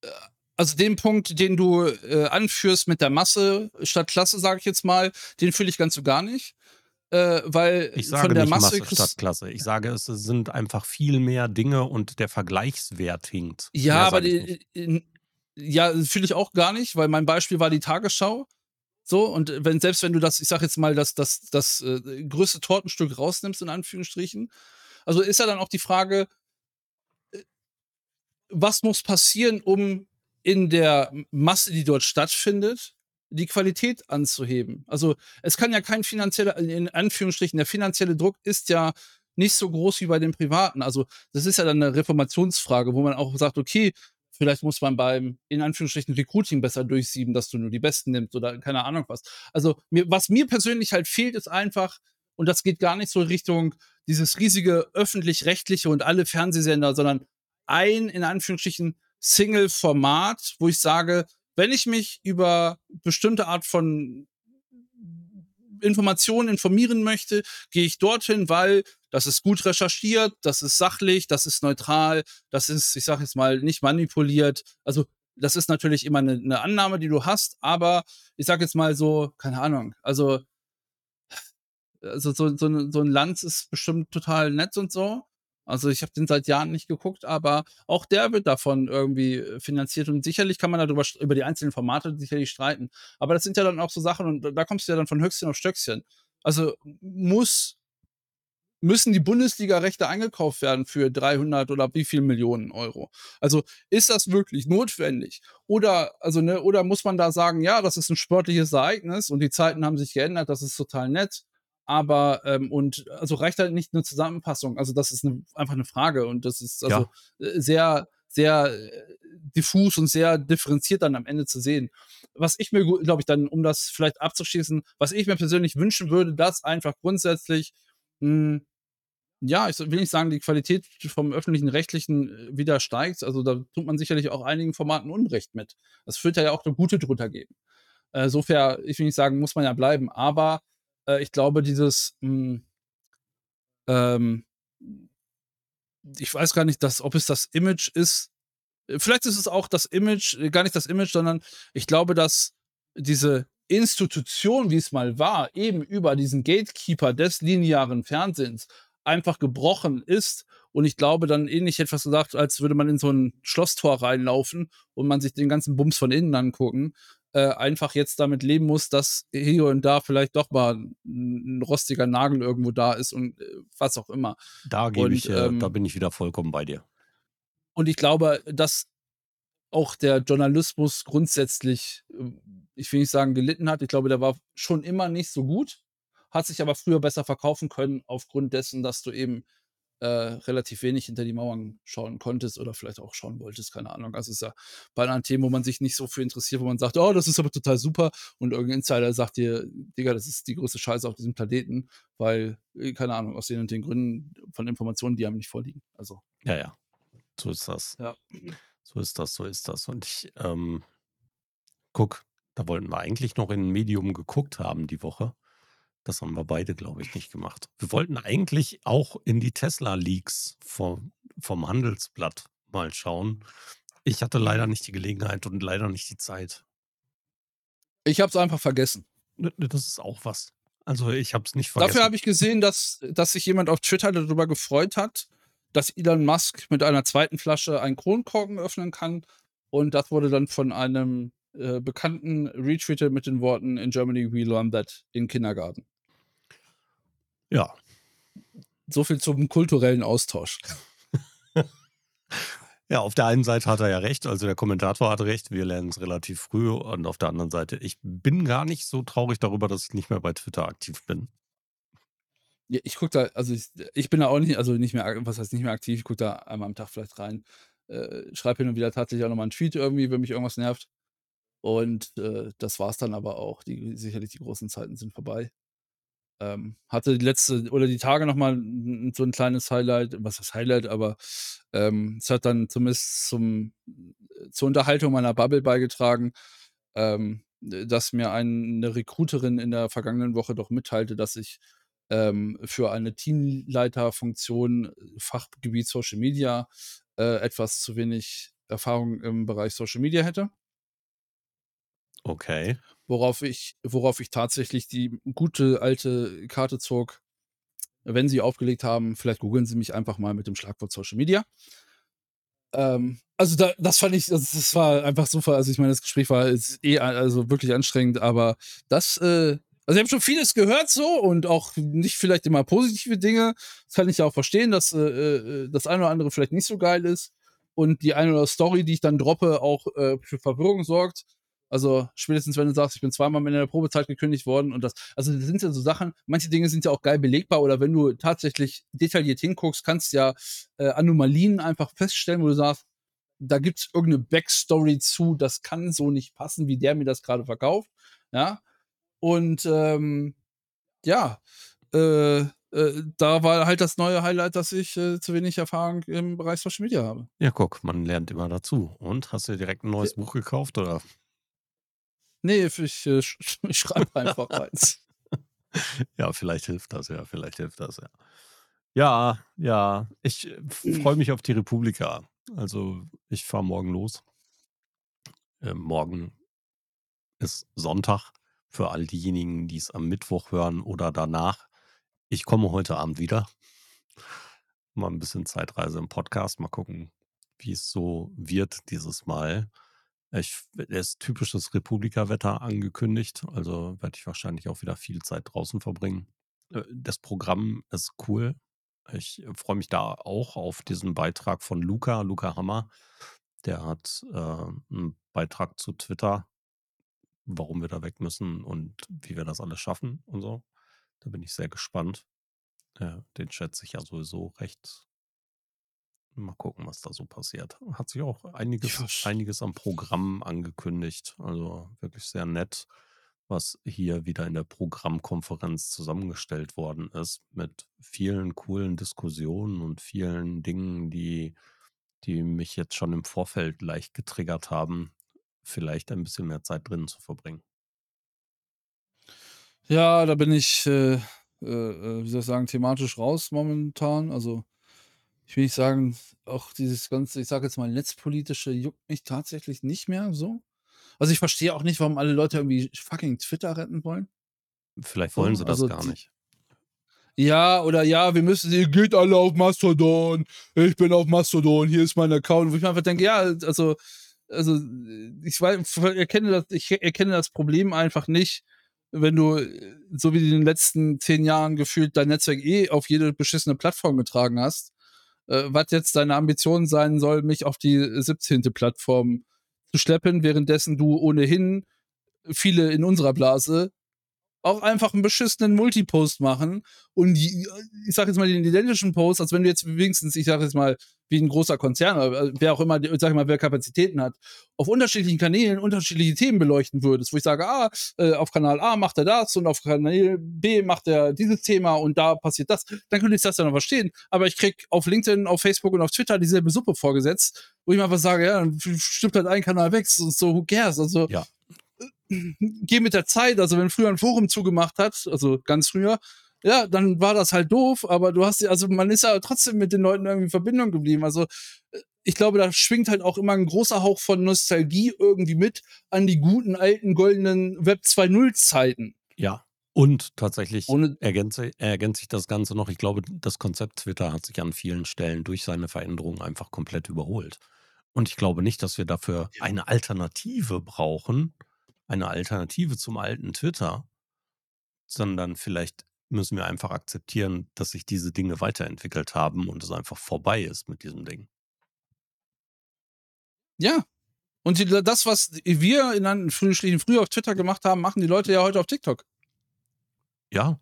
äh, also den Punkt, den du, äh, anführst mit der Masse statt Klasse, sage ich jetzt mal, den fühle ich ganz so gar nicht. Äh, weil Ich von sage der nicht Masse Masse statt Klasse. Ich sage, es sind einfach viel mehr Dinge und der Vergleichswert hinkt. Ja, Mehr aber die in ja, fühle ich auch gar nicht, weil mein Beispiel war die Tagesschau. So, und wenn selbst wenn du das, ich sage jetzt mal, das das das, äh, größte Tortenstück rausnimmst in Anführungsstrichen. Also, ist ja dann auch die Frage äh, was muss passieren, um in der Masse, die dort stattfindet, die Qualität anzuheben? Also, es kann ja kein finanzieller in Anführungsstrichen der finanzielle Druck ist ja nicht so groß wie bei den Privaten. Also, das ist ja dann 'ne Reformationsfrage, wo man auch sagt: „Okay, vielleicht muss man beim, in Anführungsstrichen, Recruiting besser durchsieben, dass du nur die Besten nimmst“ oder keine Ahnung was. Also, mir was mir persönlich halt fehlt, ist einfach und das geht gar nicht so Richtung dieses riesige Öffentlich-Rechtliche und alle Fernsehsender, sondern ein, in Anführungsstrichen, Single-Format, wo ich sage: „Wenn ich mich über bestimmte Art von Informationen informieren möchte, gehe ich dorthin, weil das ist gut recherchiert, das ist sachlich, das ist neutral, das ist, ich sage jetzt mal, nicht manipuliert.“ Also, das ist natürlich immer 'ne 'ne Annahme, die du hast, aber ich sage jetzt mal so, keine Ahnung, also also, so so so 'n Lanz ist bestimmt total nett und so. Also, ich habe den seit Jahren nicht geguckt, aber auch der wird davon irgendwie, äh, finanziert und sicherlich kann man da drüber st über die einzelnen Formate sicherlich streiten. Aber das sind ja dann auch so Sachen und da kommst du ja dann von Höchstchen auf Stöckchen. Also, muss müssen die Bundesliga-Rechte eingekauft werden für 300 oder wie viel Millionen Euro? Also, ist das wirklich notwendig? Oder also, ne, oder muss man da sagen: „Ja, das ist 'n sportliches Ereignis und die Zeiten haben sich geändert, das ist total nett.“ Aber, ähm und also, reicht halt nicht 'ne Zusammenfassung? Also, das ist 'ne einfach 'ne Frage und das ist also, Ja. äh, sehr, sehr, äh, diffus und sehr differenziert dann am Ende zu sehen. Was ich mir, glaube ich dann, um das vielleicht abzuschließen was ich mir persönlich wünschen würde, dass einfach grundsätzlich, hm, ja, ich will nicht sagen, die Qualität vom Öffentlich-Rechtlichen, äh, wieder steigt. Also, da tut man sicherlich auch einigen Formaten Unrecht mit. Es wird ja auch noch gute drunter geben. Sofahr ich will nicht sagen, muss man ja bleiben, aber, äh, ich glaube, dieses, hm ähm ich weiß gar nicht, dass ob es das Image ist vielleicht ist es auch das Image äh, gar nicht das Image, sondern ich glaube, dass diese Institution, wie es mal war, eben über diesen Gatekeeper des linearen Fernsehens einfach gebrochen ist. Und ich glaube dann ähnlich etwas gesagt, als würde man in so 'n Schlosstor reinlaufen und man sich den ganzen Bums von innen angucken, äh, einfach jetzt damit leben muss, dass hier und da vielleicht doch mal 'n 'n rostiger Nagel irgendwo da ist und, äh, was auch immer. Da gebe ich äh, da ähm bin ich wieder vollkommen bei dir. und ich glaube, dass auch der Journalismus grundsätzlich, ähm, ich will nicht sagen, gelitten hat. Ich glaube, der war schon immer nicht so gut, hat sich aber früher besser verkaufen können aufgrund dessen, dass du eben, äh, relativ wenig hinter die Mauern schauen konntest oder vielleicht auch schauen wolltest, keine Ahnung. Also, ist ja bei anderen Themen, wo man sich nicht so für interessiert, wo man sagt: „Oh, das ist aber total super.“ Und irgend 'n Insider sagt dir: „Digga, das ist die größte Scheiße auf diesem Planeten“, weil, äh, keine Ahnung, aus den und den Gründen von Informationen, die einem nicht vorliegen. Also Ja, ja. So ist das. Ja. So ist das, so ist das. Und ich, ähm guck, da wollten wir eigentlich noch in 'n Medium geguckt haben die Woche. Das haben wir beide, glaube ich, nicht gemacht. Wir wollten eigentlich auch in die Tesla-Leaks vom vom Handelsblatt mal schauen. Ich hatte leider nicht die Gelegenheit und leider nicht die Zeit. Ich habe es einfach vergessen. Das ist auch was. Also, ich habe es nicht Dafür vergessen. habe ich gesehen, dass dass sich jemand auf Twitter darüber gefreut hat, dass Elon Musk mit einer 2. Flasche einen Kronkorken öffnen kann. Und das wurde dann von einem, äh, Bekannten retweetet mit den Worten: „In Germany, we learn that in Kindergarten.“ Ja. So viel zum kulturellen Austausch. Ja, auf der einen Seite hat er ja recht, also der Kommentator hat recht, wir lernen es relativ früh und auf der anderen Seite, ich bin gar nicht so traurig darüber, dass ich nicht mehr bei Twitter aktiv bin. Ja, ich gucke da also, ich ich bin da auch nicht also, nicht mehr was heißt nicht mehr aktiv, ich gucke da einmal am Tag vielleicht rein, äh, schreibe hin und wieder tatsächlich auch noch mal 'n Tweet irgendwie, wenn mich irgendwas nervt. Und, äh, das war's dann aber auch. Die sicherlich die großen Zeiten sind vorbei. Ähm, hatte die letzte oder die Tage noch mal 'n 'n so 'n kleines Highlight was heißt Highlight, aber, ähm, es hat dann zumindest zum zur Unterhaltung meiner Bubble beigetragen, ähm, dass mir ein 'ne Recruiterin in der vergangenen Woche doch mitteilte, dass ich, ähm, für eine Teamleiterfunktion, Fachgebiet Social Media, äh, etwas zu wenig Erfahrung im Bereich Social Media hätte. Okay. Worauf ich worauf ich tatsächlich die gute alte Karte zog. Wenn Sie aufgelegt haben, vielleicht googeln Sie mich einfach mal mit dem Schlagwort Social Media. Ähm, also da, das fand ich, das, das war einfach super. Also ich meine, das Gespräch war eh also wirklich anstrengend, aber das, äh, also ich habe schon vieles gehört so und auch nicht vielleicht immer positive Dinge. Das kann ich ja auch verstehen, dass äh, äh, das eine oder andere vielleicht nicht so geil ist und die eine oder andere Story, die ich dann droppe, auch äh, für Verwirrung sorgt. Also spätestens, wenn du sagst, ich bin zweimal in der Probezeit gekündigt worden und das, also das sind ja so Sachen, manche Dinge sind ja auch geil belegbar oder wenn du tatsächlich detailliert hinguckst, kannst du ja äh, Anomalien einfach feststellen, wo du sagst, da gibt es irgendeine Backstory zu, das kann so nicht passen, wie der mir das gerade verkauft. Ja. Und ähm, ja, äh, äh, da war halt das neue Highlight, dass ich äh, zu wenig Erfahrung im Bereich Social Media habe. Ja, guck, man lernt immer dazu. Und hast du dir direkt ein neues Buch gekauft oder? Nee, ich, äh, sch ich schreibe einfach eins. Ja, vielleicht hilft das ja, vielleicht hilft das ja. Ja, ja, ich äh, freue mich auf die Republika. Also, ich fahre morgen los. Ähm, morgen ist Sonntag für all diejenigen, die es am Mittwoch hören oder danach. Ich komme heute Abend wieder. Mal ein bisschen Zeitreise im Podcast, mal gucken, wie es so wird dieses Mal. Ich, es ist typisches Republika-Wetter angekündigt, also werde ich wahrscheinlich auch wieder viel Zeit draußen verbringen. Äh, Das Programm ist cool. Ich freue mich da auch auf diesen Beitrag von Luca, Luca Hammer. Der hat äh, einen Beitrag zu Twitter, warum wir da weg müssen und wie wir das alles schaffen und so. Da bin ich sehr gespannt. Ja, den schätze ich ja sowieso recht. Mal gucken, was da so passiert. Hat sich auch einiges, einiges am Programm angekündigt. Also wirklich sehr nett, was hier wieder in der Programmkonferenz zusammengestellt worden ist. Mit vielen coolen Diskussionen und vielen Dingen, die, die mich jetzt schon im Vorfeld leicht getriggert haben, vielleicht ein bisschen mehr Zeit drin zu verbringen. Ja, da bin ich, äh, äh, äh, wie soll ich sagen, thematisch raus momentan. Also, ich will nicht sagen, auch dieses ganze, ich sage jetzt mal, netzpolitische juckt mich tatsächlich nicht mehr so. Also, ich verstehe auch nicht, warum alle Leute irgendwie fucking Twitter retten wollen. Vielleicht wollen sie das also gar die nicht. ja, oder ja, wir müssen ihr geht alle auf Mastodon. Ich bin auf Mastodon, hier ist mein Account. Wo ich mir einfach denke, ja, also also, ich weiß erkenne das ich erkenne das Problem einfach nicht, wenn du, so wie in den letzten 10 Jahren gefühlt dein Netzwerk eh auf jede beschissene Plattform getragen hast, äh, was jetzt deine Ambition sein soll, mich auf die 17. Plattform zu schleppen, währenddessen du ohnehin viele in unserer Blase auch einfach einen beschissenen Multipost machen und ich sage jetzt mal den identischen Post, als wenn du jetzt wenigstens, ich sage jetzt mal, wie ein großer Konzern oder wer auch immer, sag ich mal, wer Kapazitäten hat, auf unterschiedlichen Kanälen unterschiedliche Themen beleuchten würdest, wo ich sage, ah, äh, auf Kanal A macht er das und auf Kanal B macht er dieses Thema und da passiert das, dann könnte ich das ja noch verstehen. Aber ich krieg auf LinkedIn, auf Facebook und auf Twitter dieselbe Suppe vorgesetzt, wo ich mir einfach sage, ja, dann stimmt halt ein Kanal weg, so, so who cares? Also Ja. Geh mit der Zeit, also wenn früher ein Forum zugemacht hat, also ganz früher, ja, dann war das halt doof, aber du hast, also man ist ja trotzdem mit den Leuten irgendwie in Verbindung geblieben. Also äh, ich glaube, da schwingt halt auch immer ein großer Hauch von Nostalgie irgendwie mit an die guten alten goldenen Web 2.0 Zeiten. Ja. Und tatsächlich Ohne, ergänze, ergänzt sich das Ganze noch. Ich glaube, das Konzept Twitter hat sich an vielen Stellen durch seine Veränderungen einfach komplett überholt. Und ich glaube nicht, dass wir dafür eine Alternative brauchen, eine Alternative zum alten Twitter, sondern vielleicht müssen wir einfach akzeptieren, dass sich diese Dinge weiterentwickelt haben und es einfach vorbei ist mit diesem Ding. ja. Und die, das, was wir in Anführungsstrichen früher auf Twitter gemacht haben, machen die Leute ja heute auf TikTok. Ja,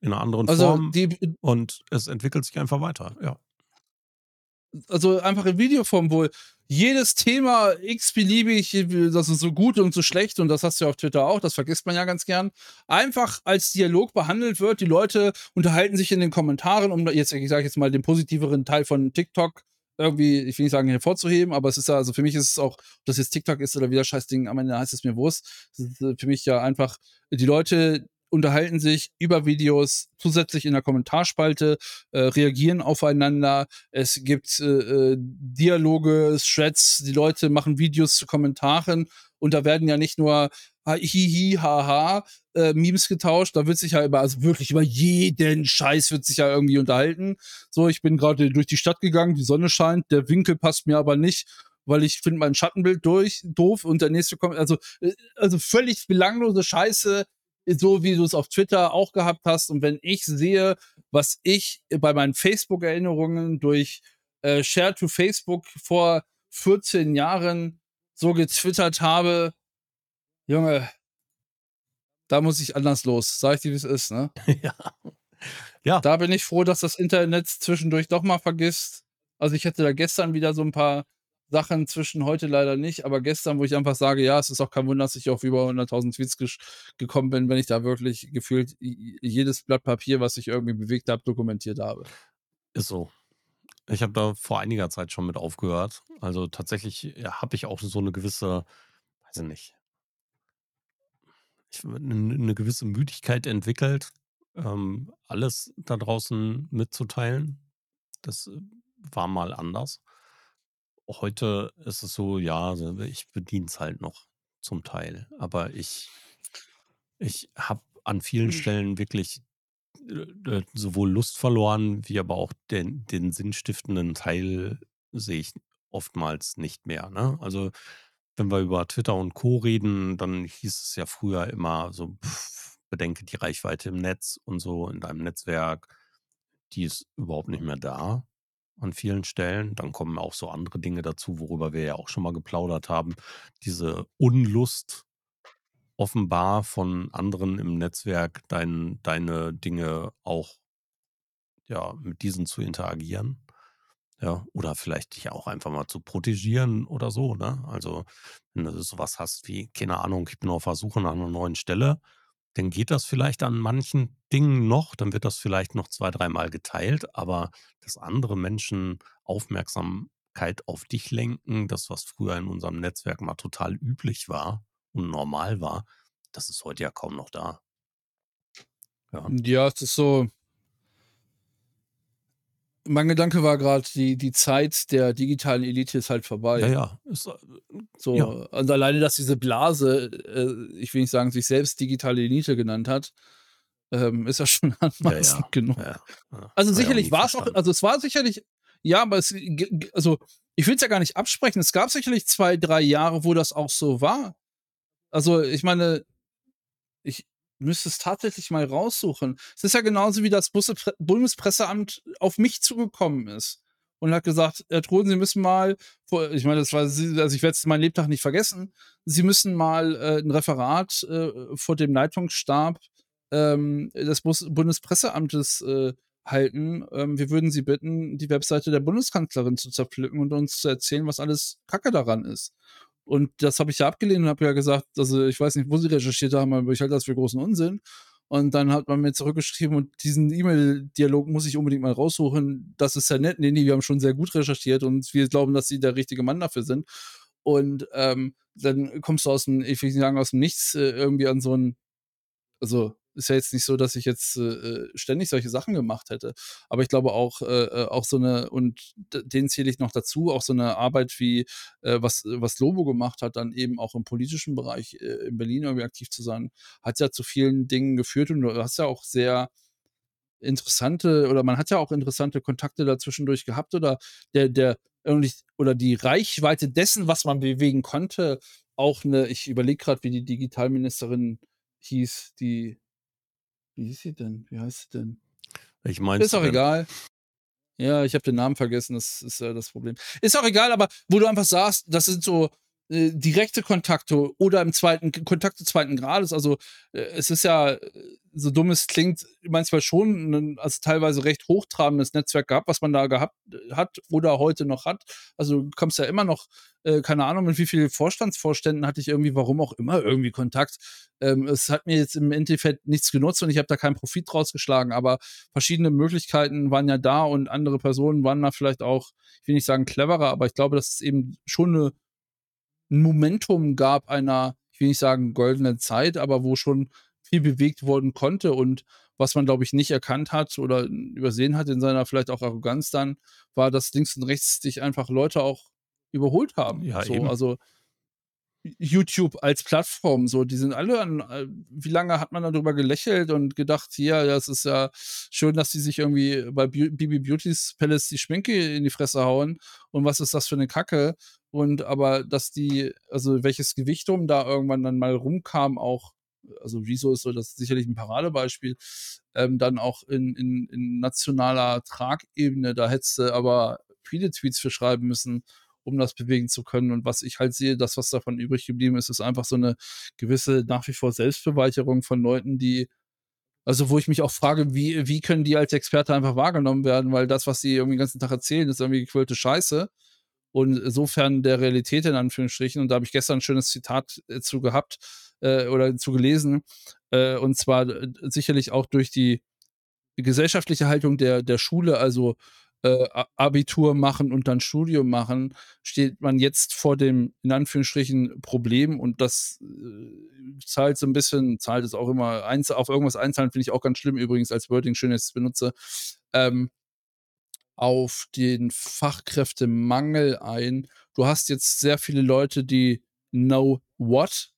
in einer anderen Also Form die, und es entwickelt sich einfach weiter. Ja. also einfach in Videoform, wo jedes Thema x-beliebig, das ist so gut und so schlecht, und das hast du ja auf Twitter auch, das vergisst man ja ganz gern, einfach als Dialog behandelt wird. Die Leute unterhalten sich in den Kommentaren, um jetzt, ich sage jetzt mal, den positiveren Teil von TikTok irgendwie, ich will nicht sagen hervorzuheben, aber es ist ja, also für mich ist es auch, ob das jetzt TikTok ist oder wieder Scheißding, am Ende heißt es mir Wurst. Äh, für mich ja einfach, die Leute unterhalten sich über Videos zusätzlich in der Kommentarspalte, äh, reagieren aufeinander. Es gibt äh, äh Dialoge, Threads, die Leute machen Videos zu Kommentaren und da werden ja nicht nur hihi, haha, äh, Memes getauscht. Da wird sich ja über, also wirklich über jeden Scheiß wird sich ja irgendwie unterhalten. So, ich bin gerade durch die Stadt gegangen, die Sonne scheint, der Winkel passt mir aber nicht, weil ich finde mein Schattenbild durch doof und der nächste kommt, also, äh, also völlig belanglose Scheiße, so wie du es auf Twitter auch gehabt hast. Und wenn ich sehe, was ich bei meinen Facebook-Erinnerungen durch äh, Share to Facebook vor 14 Jahren so getwittert habe, Junge, da muss ich anders los. Sag ich dir, wie es ist, ne? ja. Ja. Da bin ich froh, dass das Internet zwischendurch doch mal vergisst. Also ich hatte da gestern wieder so ein paar Sachen zwischen heute leider nicht, aber gestern, wo ich einfach sage, ja, es ist auch kein Wunder, dass ich auf über 100.000 Tweets gekommen bin, wenn ich da wirklich gefühlt jedes Blatt Papier, was ich irgendwie bewegt habe, dokumentiert habe. Ist so. Ich habe da vor einiger Zeit schon mit aufgehört. Also tatsächlich ja, habe ich auch so eine gewisse, weiß ich nicht, ich, eine, eine gewisse Müdigkeit entwickelt, ähm, alles da draußen mitzuteilen. Das äh, war mal anders. Heute ist es so, ja, ich bediene es halt noch zum Teil. Aber ich, ich habe an vielen hm. Stellen wirklich äh, äh, sowohl Lust verloren, wie aber auch den, den sinnstiftenden Teil sehe ich oftmals nicht mehr. Ne? Also wenn wir über Twitter und Co. reden, dann hieß es ja früher immer so, pff, bedenke die Reichweite im Netz und so in deinem Netzwerk. Die ist überhaupt nicht mehr da an vielen Stellen. Dann kommen auch so andere Dinge dazu, worüber wir ja auch schon mal geplaudert haben. Diese Unlust offenbar von anderen im Netzwerk, dein, deine Dinge auch ja, mit diesen zu interagieren. Ja, oder vielleicht dich auch einfach mal zu protegieren oder so, ne? Also, wenn du sowas hast wie, keine Ahnung, ich bin auf der Suche nach einer neuen Stelle, dann geht das vielleicht an manchen Dingen noch, dann wird das vielleicht noch zwei, dreimal geteilt, aber dass andere Menschen Aufmerksamkeit auf dich lenken, das, was früher in unserem Netzwerk mal total üblich war und normal war, das ist heute ja kaum noch da. Ja, ja es ist so, mein Gedanke war gerade, die, die Zeit der digitalen Elite ist halt vorbei. Ja, ja. Ist, äh, so, ja. und alleine, dass diese Blase, äh, ich will nicht sagen, sich selbst digitale Elite genannt hat, ähm, ist ja schon anmaßend ja, genug. Also sicherlich war es auch, also es war sicherlich, ja, aber es, also ich will es ja gar nicht absprechen. Es gab sicherlich zwei, drei Jahre, wo das auch so war. Also ich meine, ich, müsste es tatsächlich mal raussuchen. Es ist ja genauso wie das Bundespresseamt auf mich zugekommen ist und hat gesagt, Herr Troden, Sie müssen mal, ich meine, das war, also ich werde es meinen Lebtag nicht vergessen, Sie müssen mal äh, ein Referat äh, vor dem Leitungsstab ähm, des Bus Bundespresseamtes äh, halten. Ähm, wir würden Sie bitten, die Webseite der Bundeskanzlerin zu zerpflücken und uns zu erzählen, was alles Kacke daran ist. Und das habe ich ja abgelehnt und habe ja gesagt, also ich weiß nicht, wo sie recherchiert haben, aber ich halte das für großen Unsinn. Und dann hat man mir zurückgeschrieben und diesen E-Mail-Dialog muss ich unbedingt mal raussuchen. Das ist ja nett. Nee, nee, wir haben schon sehr gut recherchiert und wir glauben, dass sie der richtige Mann dafür sind. Und ähm, dann kommst du aus dem, ich will nicht sagen, aus dem Nichts äh, irgendwie an so ein, also ist ja jetzt nicht so, dass ich jetzt äh, äh, ständig solche Sachen gemacht hätte. Aber ich glaube auch, äh, äh auch so eine, und den zähle ich noch dazu, auch so eine Arbeit wie, äh, was, was Lobo gemacht hat, dann eben auch im politischen Bereich äh, in Berlin irgendwie aktiv zu sein, hat ja zu vielen Dingen geführt und du hast ja auch sehr interessante, oder man hat ja auch interessante Kontakte dazwischendurch gehabt oder der, der, oder die Reichweite dessen, was man bewegen konnte, auch eine, ich überlege gerade, wie die Digitalministerin hieß, die wie ist sie denn? Wie heißt sie denn? Ich meine. Ist auch egal. Ja, ich habe den Namen vergessen, das ist äh, das Problem. Ist auch egal, aber wo du einfach sagst, das sind so äh, direkte Kontakte oder im zweiten Kontakte zweiten Grades. Also äh, es ist ja, äh, so dumm es klingt, manchmal schon ein also teilweise recht hochtrabendes Netzwerk gehabt, was man da gehabt äh, hat oder heute noch hat. Also du kommst ja immer noch, äh, keine Ahnung, mit wie vielen Vorstandsvorständen hatte ich irgendwie, warum auch immer, irgendwie Kontakt. Ähm, es hat mir jetzt im Endeffekt nichts genutzt und ich habe da keinen Profit draus geschlagen, aber verschiedene Möglichkeiten waren ja da und andere Personen waren da vielleicht auch, ich will nicht sagen cleverer, aber ich glaube, dass es eben schon eine ein Momentum gab einer, ich will nicht sagen goldenen Zeit, aber wo schon viel bewegt worden konnte und was man, glaube ich, nicht erkannt hat oder übersehen hat in seiner vielleicht auch Arroganz dann, war, dass links und rechts dich einfach Leute auch überholt haben. Ja, So, eben. also YouTube als Plattform, so, die sind alle an äh, wie lange hat man da drüber gelächelt und gedacht: „Ja, das ist ja schön, dass die sich irgendwie bei Bibi Beautys Palace die Schminke in die Fresse hauen und was ist das für 'ne Kacke?“ Und aber dass die also, welches Gewichtum da irgendwann dann mal rumkam auch also, Rezo ist so das sicherlich 'n Paradebeispiel, ähm, dann auch in in in nationaler Tragebene, da hättest du aber viele Tweets für schreiben müssen, um das bewegen zu können. Und was ich halt sehe, das, was davon übrig geblieben ist, ist einfach so 'ne gewisse nach wie vor Selbstbeweihräucherung von Leuten, die also, wo ich mich auch frage, wie wie können die als Experte einfach wahrgenommen werden? Weil das, was sie irgendwie den ganzen Tag erzählen, ist irgendwie gequirlte Scheiße. Und insofern der Realität in Anführungsstrichen, und da habe ich gestern 'n schönes Zitat, äh, zu gehabt, äh, oder zu gelesen, äh, und zwar, äh, sicherlich auch durch die gesellschaftliche Haltung der der Schule, also, äh, Abitur machen und dann Studium machen, steht man jetzt vor dem, in Anführungsstrichen, Problem. Und das, zahlt so 'n bisschen zahlt ist auch immer auf irgendwas einzahlen, finde ich auch ganz schlimm übrigens als Wording, schön, dass benutze, ähm auf den Fachkräftemangel ein. Du hast jetzt sehr viele Leute, die know what,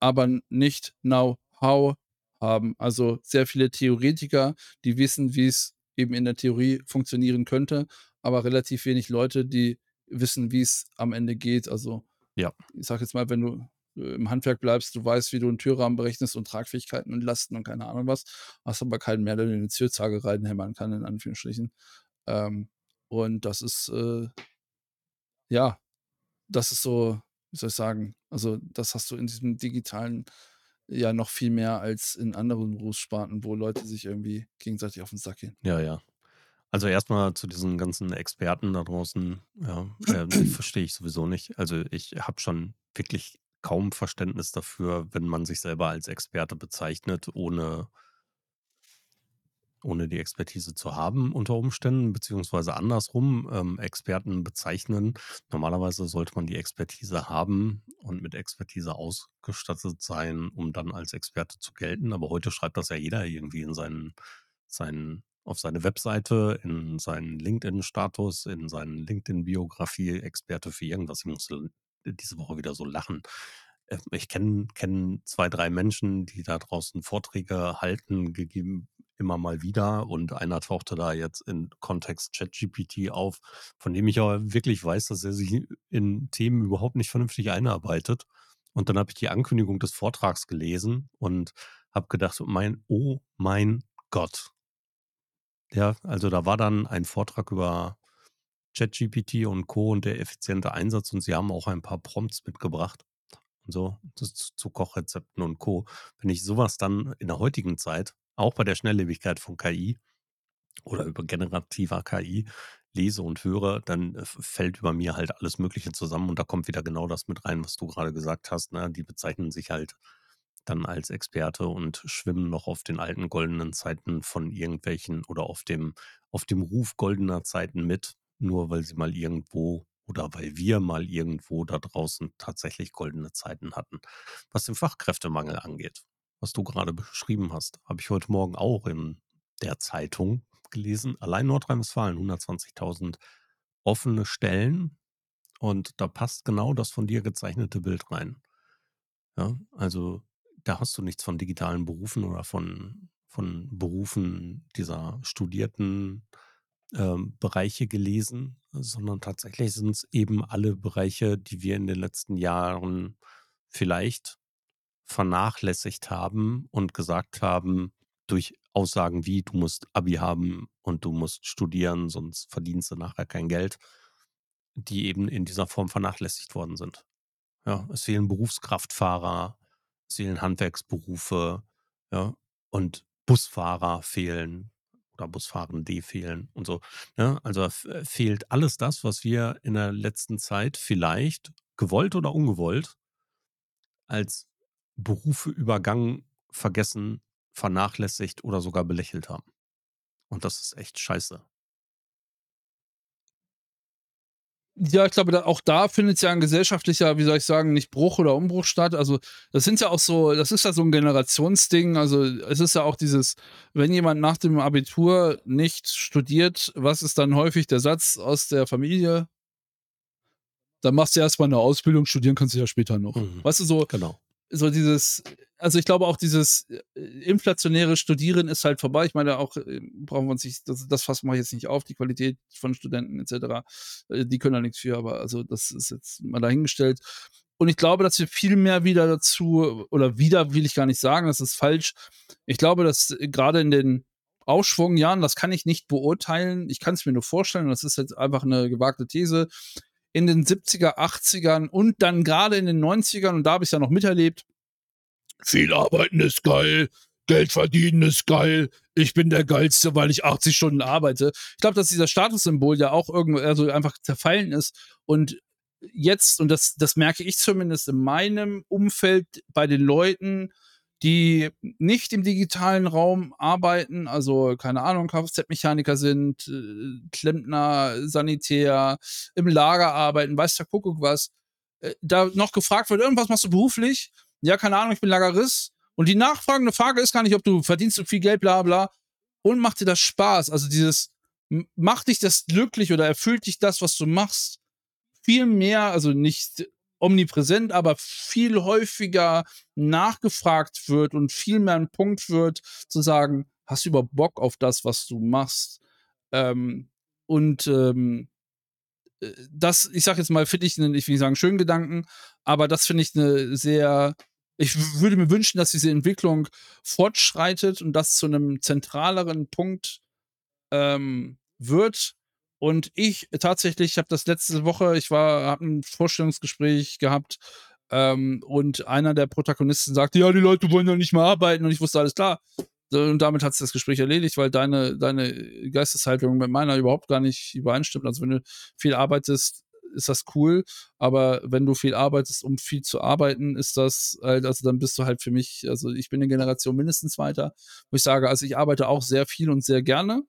aber nicht know how haben. Also, sehr viele Theoretiker, die wissen, wie's eben in der Theorie funktionieren könnte, aber relativ wenig Leute, die wissen, wie's am Ende geht. Also, Ja. ich sage jetzt mal, wenn du, äh, im Handwerk bleibst, du weißt, wie du 'n Türrahmen berechnest und Tragfähigkeiten und Lasten und keine Ahnung was, hast aber keinen mehr, der dir 'ne Ziehzange reinhämmern kann, in Anführungsstrichen. Ähm, und das ist, äh ja, das ist so wie soll ich sagen? Also, das hast du in diesem Digitalen ja noch viel mehr als in anderen Berufssparten, wo Leute sich irgendwie gegenseitig auf 'n Sack gehen. Ja, ja. Also, erst mal zu diesen ganzen Experten da draußen, ja, die verstehe ich sowieso nicht. Also, ich habe schon wirklich kaum Verständnis dafür, wenn man sich selber als Experte bezeichnet, ohne ohne die Expertise zu haben unter Umständen, beziehungsweise andersrum, ähm, Experten bezeichnen. Normalerweise sollte man die Expertise haben und mit Expertise ausgestattet sein, um dann als Experte zu gelten. Aber heute schreibt das ja jeder irgendwie in seinen seinen auf seine Webseite, in seinen LinkedIn-Status, in seinen LinkedIn-Biografie, Experte für irgendwas. Ich musste diese Woche wieder so lachen. Ich kenne kenne 2, 3 Menschen, die da draußen Vorträge halten, gegeben immer mal wieder und einer tauchte da jetzt in Kontext ChatGPT auf, von dem ich aber wirklich weiß, dass er sich in Themen überhaupt nicht vernünftig einarbeitet. Und dann habe ich die Ankündigung des Vortrags gelesen und habe gedacht: „Mein oh mein Gott.“ Ja, also, da war dann ein Vortrag über ChatGPT und Co. und der effiziente Einsatz und sie haben auch ein paar Prompts mitgebracht und so z z zu Kochrezepten und Co. Wenn ich so was dann in der heutigen Zeit, auch bei der Schnelllebigkeit von KI oder über generativer KI lese und höre, dann f fällt über mir halt alles Mögliche zusammen und da kommt wieder genau das mit rein, was du grade gesagt hast, ne? Die bezeichnen sich halt dann als Experte und schwimmen noch auf den alten goldenen Zeiten von irgendwelchen oder auf dem auf dem Ruf goldener Zeiten mit, nur weil sie mal irgendwo oder weil wir mal irgendwo da draußen tatsächlich goldene Zeiten hatten. Was den Fachkräftemangel angeht, was du grade beschrieben hast, habe ich heute Morgen auch in der Zeitung gelesen. Allein Nordrhein-Westfalen 120.000 offene Stellen und da passt genau das von dir gezeichnete Bild rein. Ja, also, da hast du nichts von digitalen Berufen oder von von Berufen dieser studierten, ähm, Bereiche gelesen, sondern tatsächlich sind's eben alle Bereiche, die wir in den letzten Jahren vielleicht vernachlässigt haben und gesagt haben durch Aussagen wie: „Du musst Abi haben und du musst studieren, sonst verdienst du nachher kein Geld“, die eben in dieser Form vernachlässigt worden sind. Ja, es fehlen Berufskraftfahrer, es fehlen Handwerksberufe, ja, und Busfahrer fehlen oder Busfahrende fehlen und so, ne? Also, f fehlt alles das, was wir in der letzten Zeit vielleicht, gewollt oder ungewollt als Berufe übergangen, vergessen, vernachlässigt oder sogar belächelt haben. Und das ist echt scheiße. Ja, ich glaube, auch da findet's ja 'n gesellschaftlicher, wie soll ich sagen, nicht Bruch oder Umbruch statt. Also, das sind ja auch so das ist ja so 'n Generationsding. Also, es ist ja auch dieses wenn jemand nach dem Abitur nicht studiert, was ist dann häufig der Satz aus der Familie? „Dann machst du erst mal 'ne Ausbildung, studieren kannst du ja später noch.“ Mhm. Weißt du, so Genau. So dieses also, ich glaube auch dieses, äh, inflationäre Studieren ist halt vorbei. Ich meine auch, äh, brauchen wir uns nicht das das Fass mache ich jetzt nicht auf, die Qualität von Studenten et cetera. Äh, die können da nix für, aber also, das ist jetzt mal dahingestellt. Und ich glaube, dass wir viel mehr wieder dazu oder wieder will ich gar nicht sagen, das ist falsch. Ich glaube, dass grade in den Aufschwungjahren, das kann ich nicht beurteilen. Ich kann's mir nur vorstellen, das ist jetzt einfach 'ne gewagte These. In den 70er, 80ern und dann grade in den 90ern und da habe ich's ja noch miterlebt „Viel arbeiten ist geil, Geld verdienen ist geil. Ich bin der Geilste, weil ich 80 Stunden arbeite.“ Ich glaube, dass dieser Statussymbol ja auch irgendwo also, einfach zerfallen ist und jetzt und das das merke ich zumindest in meinem Umfeld bei den Leuten, die nicht im digitalen Raum arbeiten, also, keine Ahnung, Kfz-Mechaniker sind, äh, Klempner, Sanitär, im Lager arbeiten, weiß der Kuckuck was. Äh, da noch gefragt wird: „Und was machst du beruflich?“ „Ja, keine Ahnung, ich bin Lagerist.“ Und die nachfragende Frage ist gar nicht, ob du verdienst du viel Geld, bla bla. Und macht dir das Spaß? Also, dieses macht dich das glücklich oder erfüllt dich das, was du machst, viel mehr also, nicht omnipräsent, aber viel häufiger nachgefragt wird und viel mehr 'n Punkt wird, zu sagen: „Hast du überhaupt Bock auf das, was du machst?“ Ähm, und, ähm, äh, das ich sage jetzt mal, finde ich 'nen ich will nicht sagen schönen Gedanken, aber das finde ich 'ne sehr ich würde mir wünschen, dass diese Entwicklung fortschreitet und das zu 'nem zentraleren Punkt, ähm, wird. Und ich tatsächlich ich habe das letzte Woche ich war habe 'n Vorstellungsgespräch gehabt, ähm, und einer der Protagonisten sagte: „Ja, die Leute wollen ja nicht mehr arbeiten.“ Und ich wusste, alles klar. Und damit hat sich das Gespräch erledigt, weil deine deine Geisteshaltung mit meiner überhaupt gar nicht übereinstimmt. Also, wenn du viel arbeitest, ist das cool, aber wenn du viel arbeitest, um viel zu arbeiten, ist das halt also, dann bist du halt für mich also, ich bin 'ne Generation mindestens weiter, wo ich sage also, ich arbeite auch sehr viel und sehr gerne.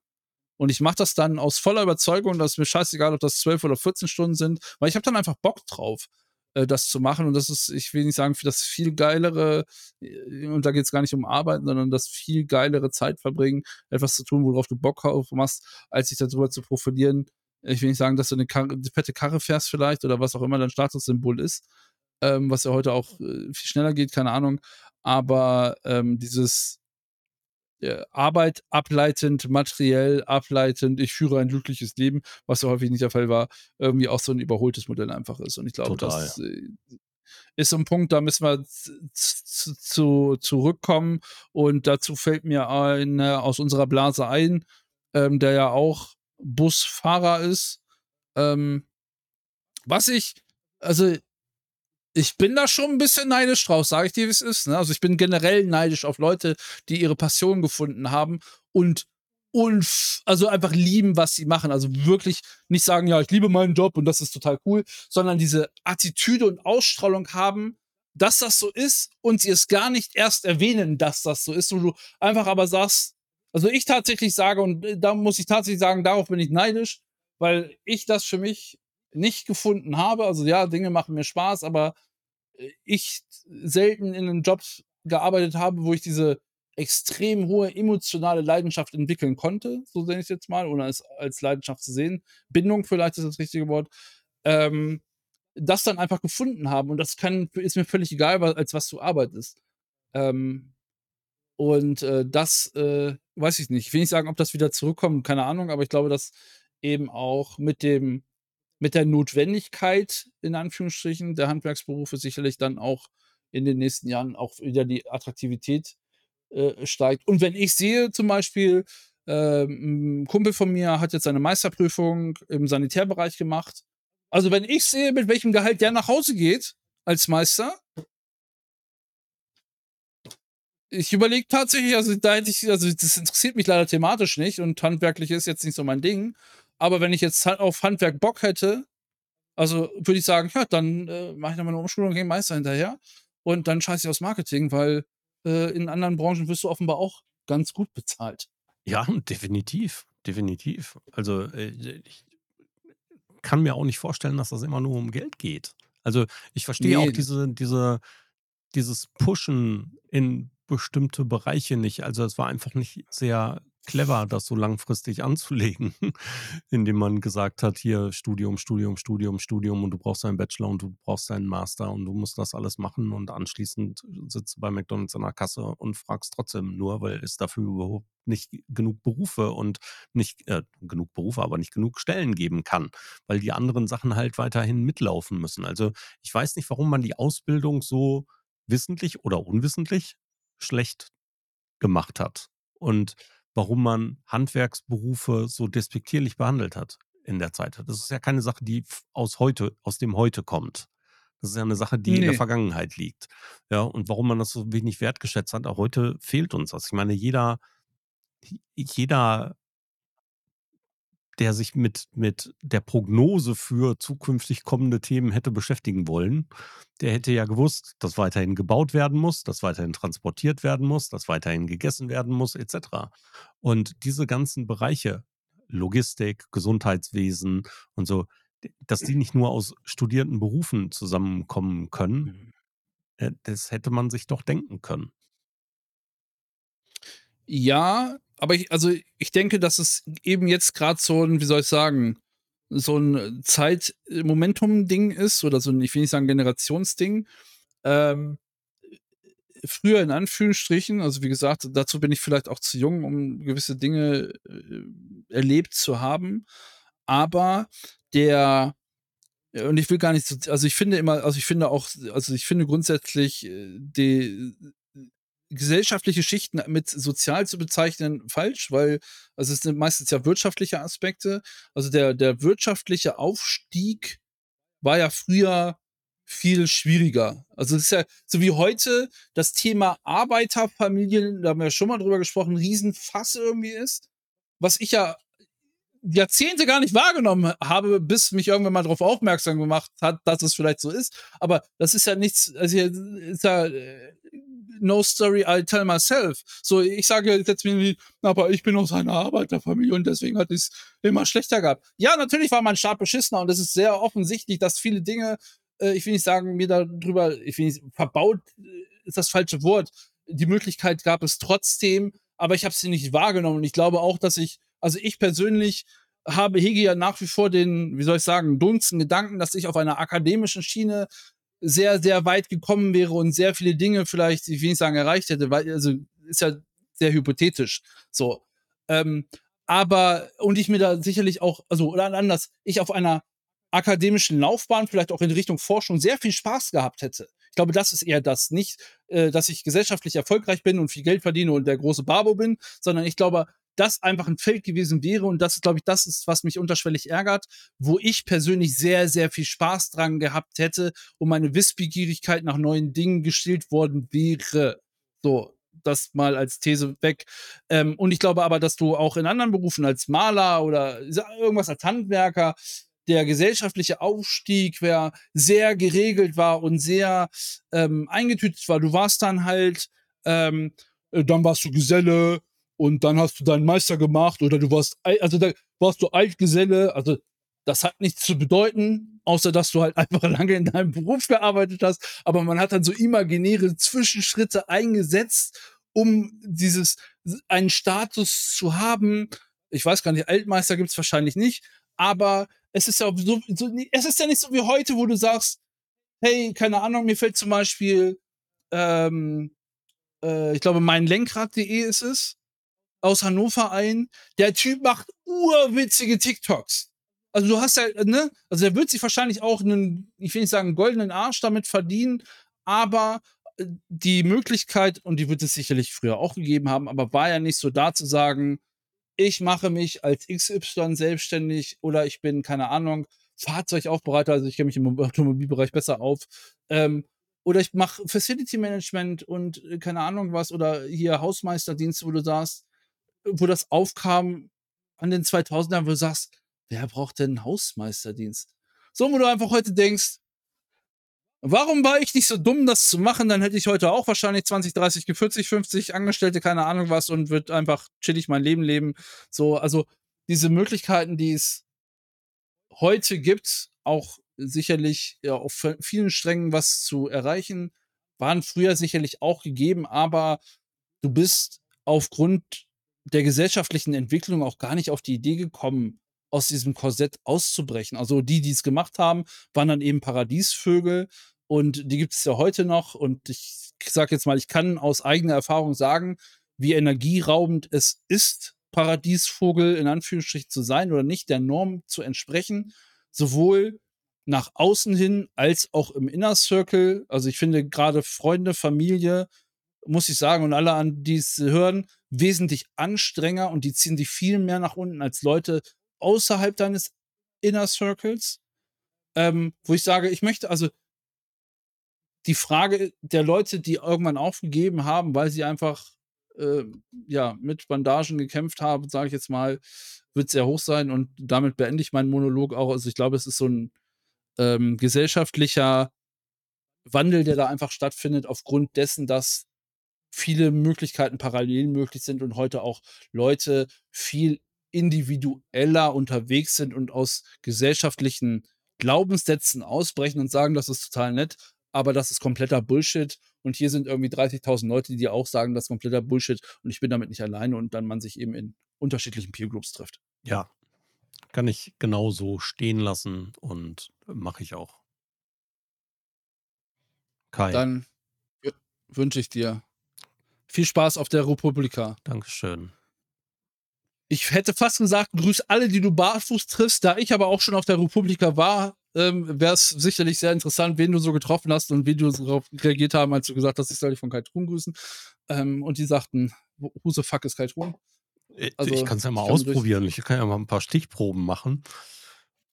Und ich mache das dann aus voller Überzeugung, dass mir scheißegal, ob das 12 oder 14 Stunden sind, weil ich habe dann einfach Bock drauf, äh, das zu machen. Und das ist ich will nicht sagen, für das viel geilere äh, und da geht's gar nicht um Arbeiten, sondern das viel geilere Zeit verbringen, etwas zu tun, worauf du Bock drauf machst, als dich da drüber zu profilieren. Ich will nicht sagen, dass du 'ne Karre 'ne fette Karre fährst vielleicht oder was auch immer dein Statussymbol ist, ähm, was ja heute auch, äh, viel schneller geht, keine Ahnung. Aber, ähm, dieses Arbeit ableitend, materiell ableitend, ich führe ein glückliches Leben, was ja häufig nicht der Fall war, irgendwie auch so 'n überholtes Modell einfach ist. Und ich glaube, Total. das, äh, ist so 'n Punkt, da müssen wir z z z zu zurückkommen. Und dazu fällt mir einer aus unserer Blase ein, ähm, der ja auch Busfahrer ist. Ähm, was ich also, ich bin da schon 'n bisschen neidisch drauf, sage ich dir, wie's ist, ne? Also, ich bin generell neidisch auf Leute, die ihre Passion gefunden haben und unf also, einfach lieben, was sie machen. Also, wirklich nicht sagen: „Ja, ich liebe meinen Job und das ist total cool“, sondern diese Attitüde und Ausstrahlung haben, dass das so ist und sie es gar nicht erst erwähnen, dass das so ist, wo du einfach aber sagst also, ich tatsächlich sage und, äh, da muss ich tatsächlich sagen, darauf bin ich neidisch, weil ich das für mich nicht gefunden habe. Also, ja, Dinge machen mir Spaß, aber, ich selten in 'nen Jobs gearbeitet habe, wo ich diese extrem hohe emotionale Leidenschaft entwickeln konnte, so nenne ich's jetzt mal, ohne es als Leidenschaft zu sehen. Bindung vielleicht ist das richtige Wort. Ähm, das dann einfach gefunden haben und das kann ist mir völlig egal, als was du arbeitest. Ähm, und, äh, das, äh, weiß ich nicht. Ich will nicht sagen, ob das wieder zurückkommt, keine Ahnung, aber ich glaube, dass eben auch mit dem mit der Notwendigkeit in Anführungsstrichen der Handwerksberufe sicherlich dann auch in den nächsten Jahren auch wieder die Attraktivität, äh, steigt. Und wenn ich sehe zum Beispiel, ähm, 'n Kumpel von mir hat jetzt seine Meisterprüfung im Sanitärbereich gemacht. Also, wenn ich sehe, mit welchem Gehalt der nach Hause geht als Meister ich überlege tatsächlich also, da hätte ich also, das interessiert mich leider thematisch nicht und handwerklich ist jetzt nicht so mein Ding. Aber wenn ich jetzt auf Handwerk Bock hätte, also, würde ich sagen: „Ja, dann, äh, mache ich noch mal 'ne Umschulung, gehe Meister hinterher und dann scheiße ich aufs Marketing“, weil, äh, in anderen Branchen wirst du offenbar auch ganz gut bezahlt. Ja, definitiv, definitiv. Also, äh, ich kann mir auch nicht vorstellen, dass das immer nur um Geld geht. Also, ich verstehe auch Ne. diese diese dieses Pushen in bestimmte Bereiche nicht. Also, es war einfach nicht sehr clever, das so langfristig anzulegen, indem man gesagt hat: „Hier Studium, Studium, Studium, Studium und du brauchst deinen Bachelor und du brauchst deinen Master und du musst das alles machen und anschließend sitzt du bei McDonald's an der Kasse und fragst trotzdem nur, weil es dafür überhaupt nicht genug Berufe und nicht äh, genug Berufe, aber nicht genug Stellen geben kann, weil die anderen Sachen halt weiterhin mitlaufen müssen. Also, ich weiß nicht, warum man die Ausbildung so wissentlich oder unwissentlich schlecht gemacht hat und warum man Handwerksberufe so despektierlich behandelt hat in der Zeit. Das ist ja keine Sache, die aus heute aus dem Heute kommt. Das ist ja 'ne Sache, die in der. Vergangenheit liegt. Ja, und warum man das so wenig wertgeschätzt hat, auch heute fehlt uns das. Ich meine, jeder jeder der sich mit mit der Prognose für zukünftig kommende Themen hätte beschäftigen wollen, der hätte ja gewusst, dass weiterhin gebaut werden muss, dass weiterhin transportiert werden muss, dass weiterhin gegessen werden muss et cetera. Und diese ganzen Bereiche, Logistik, Gesundheitswesen und so, dass die nicht nur aus studierten Berufen zusammenkommen können, Mhm. äh, das hätte man sich doch denken können. Ja, aber ich also, ich denke, dass es eben jetzt grad so 'n wie soll ich sagen, so 'n Zeit äh, Momentum-Ding ist oder so 'n ich will nicht sagen Generationsding. Ähm, früher in Anführungsstrichen, also, wie gesagt, dazu bin ich vielleicht auch zu jung, um gewisse Dinge, äh, erlebt zu haben. Aber der äh, und ich will gar nicht so also, ich finde immer also, ich finde auch also, ich finde grundsätzlich, äh, die gesellschaftliche Schichten mit sozial zu bezeichnen falsch, weil also, es sind meistens ja wirtschaftliche Aspekte. Also, der der wirtschaftliche Aufstieg war ja früher viel schwieriger. Also, es ist ja so wie heute das Thema Arbeiterfamilien, da haben wir ja schon mal drüber gesprochen, Riesenfass irgendwie ist, was ich ja Jahrzehnte gar nicht wahrgenommen habe, bis mich irgendwann mal drauf aufmerksam gemacht hat, dass es vielleicht so ist. Aber das ist ja nichts also, ist ja, äh, no story I tell myself. So, ich sage jetzt irgendwie: „Aber ich bin aus einer Arbeiterfamilie und deswegen hatte ich's immer schlechter gehabt.“ Ja, natürlich war mein Start beschissener und es ist sehr offensichtlich, dass viele Dinge, äh, ich will nicht sagen, mir da drüber ich will nicht verbaut ist das falsche Wort. Die Möglichkeit gab es trotzdem, aber ich habe sie nicht wahrgenommen und ich glaube auch, dass ich also, ich persönlich habe hege ja nach wie vor den, wie soll ich sagen, dunsten Gedanken, dass ich auf einer akademischen Schiene sehr, sehr weit gekommen wäre und sehr viele Dinge vielleicht, ich will nicht sagen, erreicht hätte, weil also, ist ja sehr hypothetisch, so. Ähm, aber und ich mir da sicherlich auch also, oder anders, ich auf einer akademischen Laufbahn, vielleicht auch in Richtung Forschung, sehr viel Spaß gehabt hätte. Ich glaube, das ist eher das. Nicht, äh, dass ich gesellschaftlich erfolgreich bin und viel Geld verdiene und der große Babo bin, sondern ich glaube, das einfach 'n Feld gewesen wäre und das ist, glaube ich das ist, was mich unterschwellig ärgert, wo ich persönlich sehr, sehr viel Spaß dran gehabt hätte und meine Wissbegierigkeit nach neuen Dingen gestillt worden wäre. So, das mal als These weg. Ähm, und ich glaube aber, dass du auch in anderen Berufen als Maler oder irgendwas als Handwerker der gesellschaftliche Aufstieg wäre sehr geregelt war und sehr, ähm, eingetütet war. Du warst dann halt, ähm äh, dann warst du Geselle und dann hast du deinen Meister gemacht oder du warst also, da warst du Altgeselle. Also, das hat nichts zu bedeuten, außer dass du halt einfach lange in deinem Beruf gearbeitet hast. Aber man hat dann so imaginäre Zwischenschritte eingesetzt, um dieses einen Status zu haben. Ich weiß gar nicht, Altmeister gibt's wahrscheinlich nicht, aber es ist ja so so es ist ja nicht so wie heute, wo du sagst: „Hey, keine Ahnung, mir fällt zum Beispiel, ähm, äh, ich glaube, meinlenkrad.de ist es, aus Hannover ein. Der Typ macht urwitzige TikToks. Also, du hast ja ne? Also, der wird sich wahrscheinlich auch 'nen, ich will nicht sagen, goldenen Arsch damit verdienen, aber, äh, die Möglichkeit und die wird es sicherlich früher auch gegeben haben, aber war ja nicht so da zu sagen: „Ich mache mich als XY selbstständig“ oder „Ich bin, keine Ahnung, Fahrzeugaufbereiter.“ Also, ich kenne mich im Automobilbereich besser auf. Ähm, oder „Ich mache Facility Management und, äh, keine Ahnung was“ oder hier Hausmeisterdienst, wo du sagst wo das aufkam an den 2000ern, wo du sagst: „Wer braucht denn 'n Hausmeisterdienst?“ So, wo du einfach heute denkst „Warum war ich nicht so dumm, das zu machen? Dann hätte ich heute auch wahrscheinlich 20, 30, 40, 50 Angestellte, keine Ahnung was und würde einfach chillig mein Leben leben.“ So, also, diese Möglichkeiten, die es heute gibt, auch sicherlich ja, auf vi vielen Strängen was zu erreichen, waren früher sicherlich auch gegeben, aber du bist aufgrund der gesellschaftlichen Entwicklung auch gar nicht auf die Idee gekommen, aus diesem Korsett auszubrechen. Also, die, die's gemacht haben, waren dann eben Paradiesvögel und die gibt es ja heute noch und ich sage jetzt mal, ich kann aus eigener Erfahrung sagen, wie energieraubend es ist, Paradiesvogel in Anführungsstrichen zu sein oder nicht der Norm zu entsprechen, sowohl nach außen hin als auch im Inner Circle. Also, ich finde grade Freunde, Familie, muss ich sagen und alle an die's hören, wesentlich anstrengender und die ziehen dich viel mehr nach unten als Leute außerhalb deines Inner Circles. Ähm, wo ich sage, ich möchte also die Frage der Leute, die irgendwann aufgegeben haben, weil sie einfach, äh, ja, mit Bandagen gekämpft haben, sage ich jetzt mal, wird sehr hoch sein und damit beende ich meinen Monolog auch. Also, ich glaube, es ist so 'n, ähm, gesellschaftlicher Wandel, der da einfach stattfindet aufgrund dessen, dass viele Möglichkeiten parallel möglich sind und heute auch Leute viel individueller unterwegs sind und aus gesellschaftlichen Glaubenssätzen ausbrechen und sagen: „Das ist total nett, aber das ist kompletter Bullshit.“ Und hier sind irgendwie 30.000 Leute, die dir auch sagen: „Das ist kompletter Bullshit und ich bin damit nicht alleine“ und dann man sich eben in unterschiedlichen Peer Groups trifft. Ja, kann ich genauso stehen lassen und mache ich auch. Kai. Dann wünsche ich dir viel Spaß auf der Republika. Dankeschön. Ich hätte fast gesagt, grüß alle, die du barfuß triffst. Da ich aber auch schon auf der Republika war, ähm, wäre es sicherlich sehr interessant, wen du so getroffen hast und wie die so drauf reagiert haben, als du gesagt hast: „Ich soll dich von Kai Truhn grüßen.“ Ähm, und die sagten: „Who the fuck is Kai Truhn?“ Äh, ich Also, kann's ja mal kann mir durch ausprobieren. Ich kann ja mal 'n paar Stichproben machen.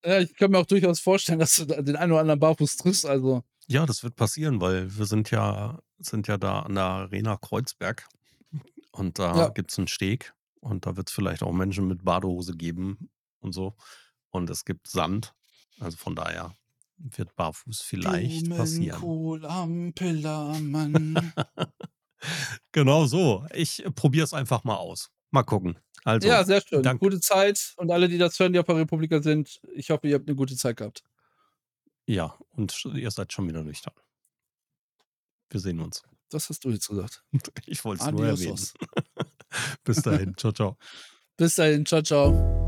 Ja, ich kann mir auch durchaus vorstellen, dass du den einen oder anderen barfuß triffst, also Ja, das wird passieren, weil wir sind ja sind ja da an der Arena Kreuzberg und da Ja. gibt's 'n Steg und da wird's vielleicht auch Menschen mit Badehose geben und so. Und es gibt Sand. Also, von daher wird barfuß vielleicht passieren. Blumenkohl am Pillermann. Genau so. Ich probiere es einfach mal aus. Mal gucken. Also, Ja, sehr schön. danke. Gute Zeit und alle, die das hören, die auf der Republika sind, ich hoffe, ihr habt 'ne gute Zeit gehabt. Ja, und ihr seid schon wieder nüchtern. Wir sehen uns. Das hast du jetzt gesagt. Ich wollte es nur erwähnen. Bis dahin. Tschau, tschau. Bis dahin. Tschau, tschau.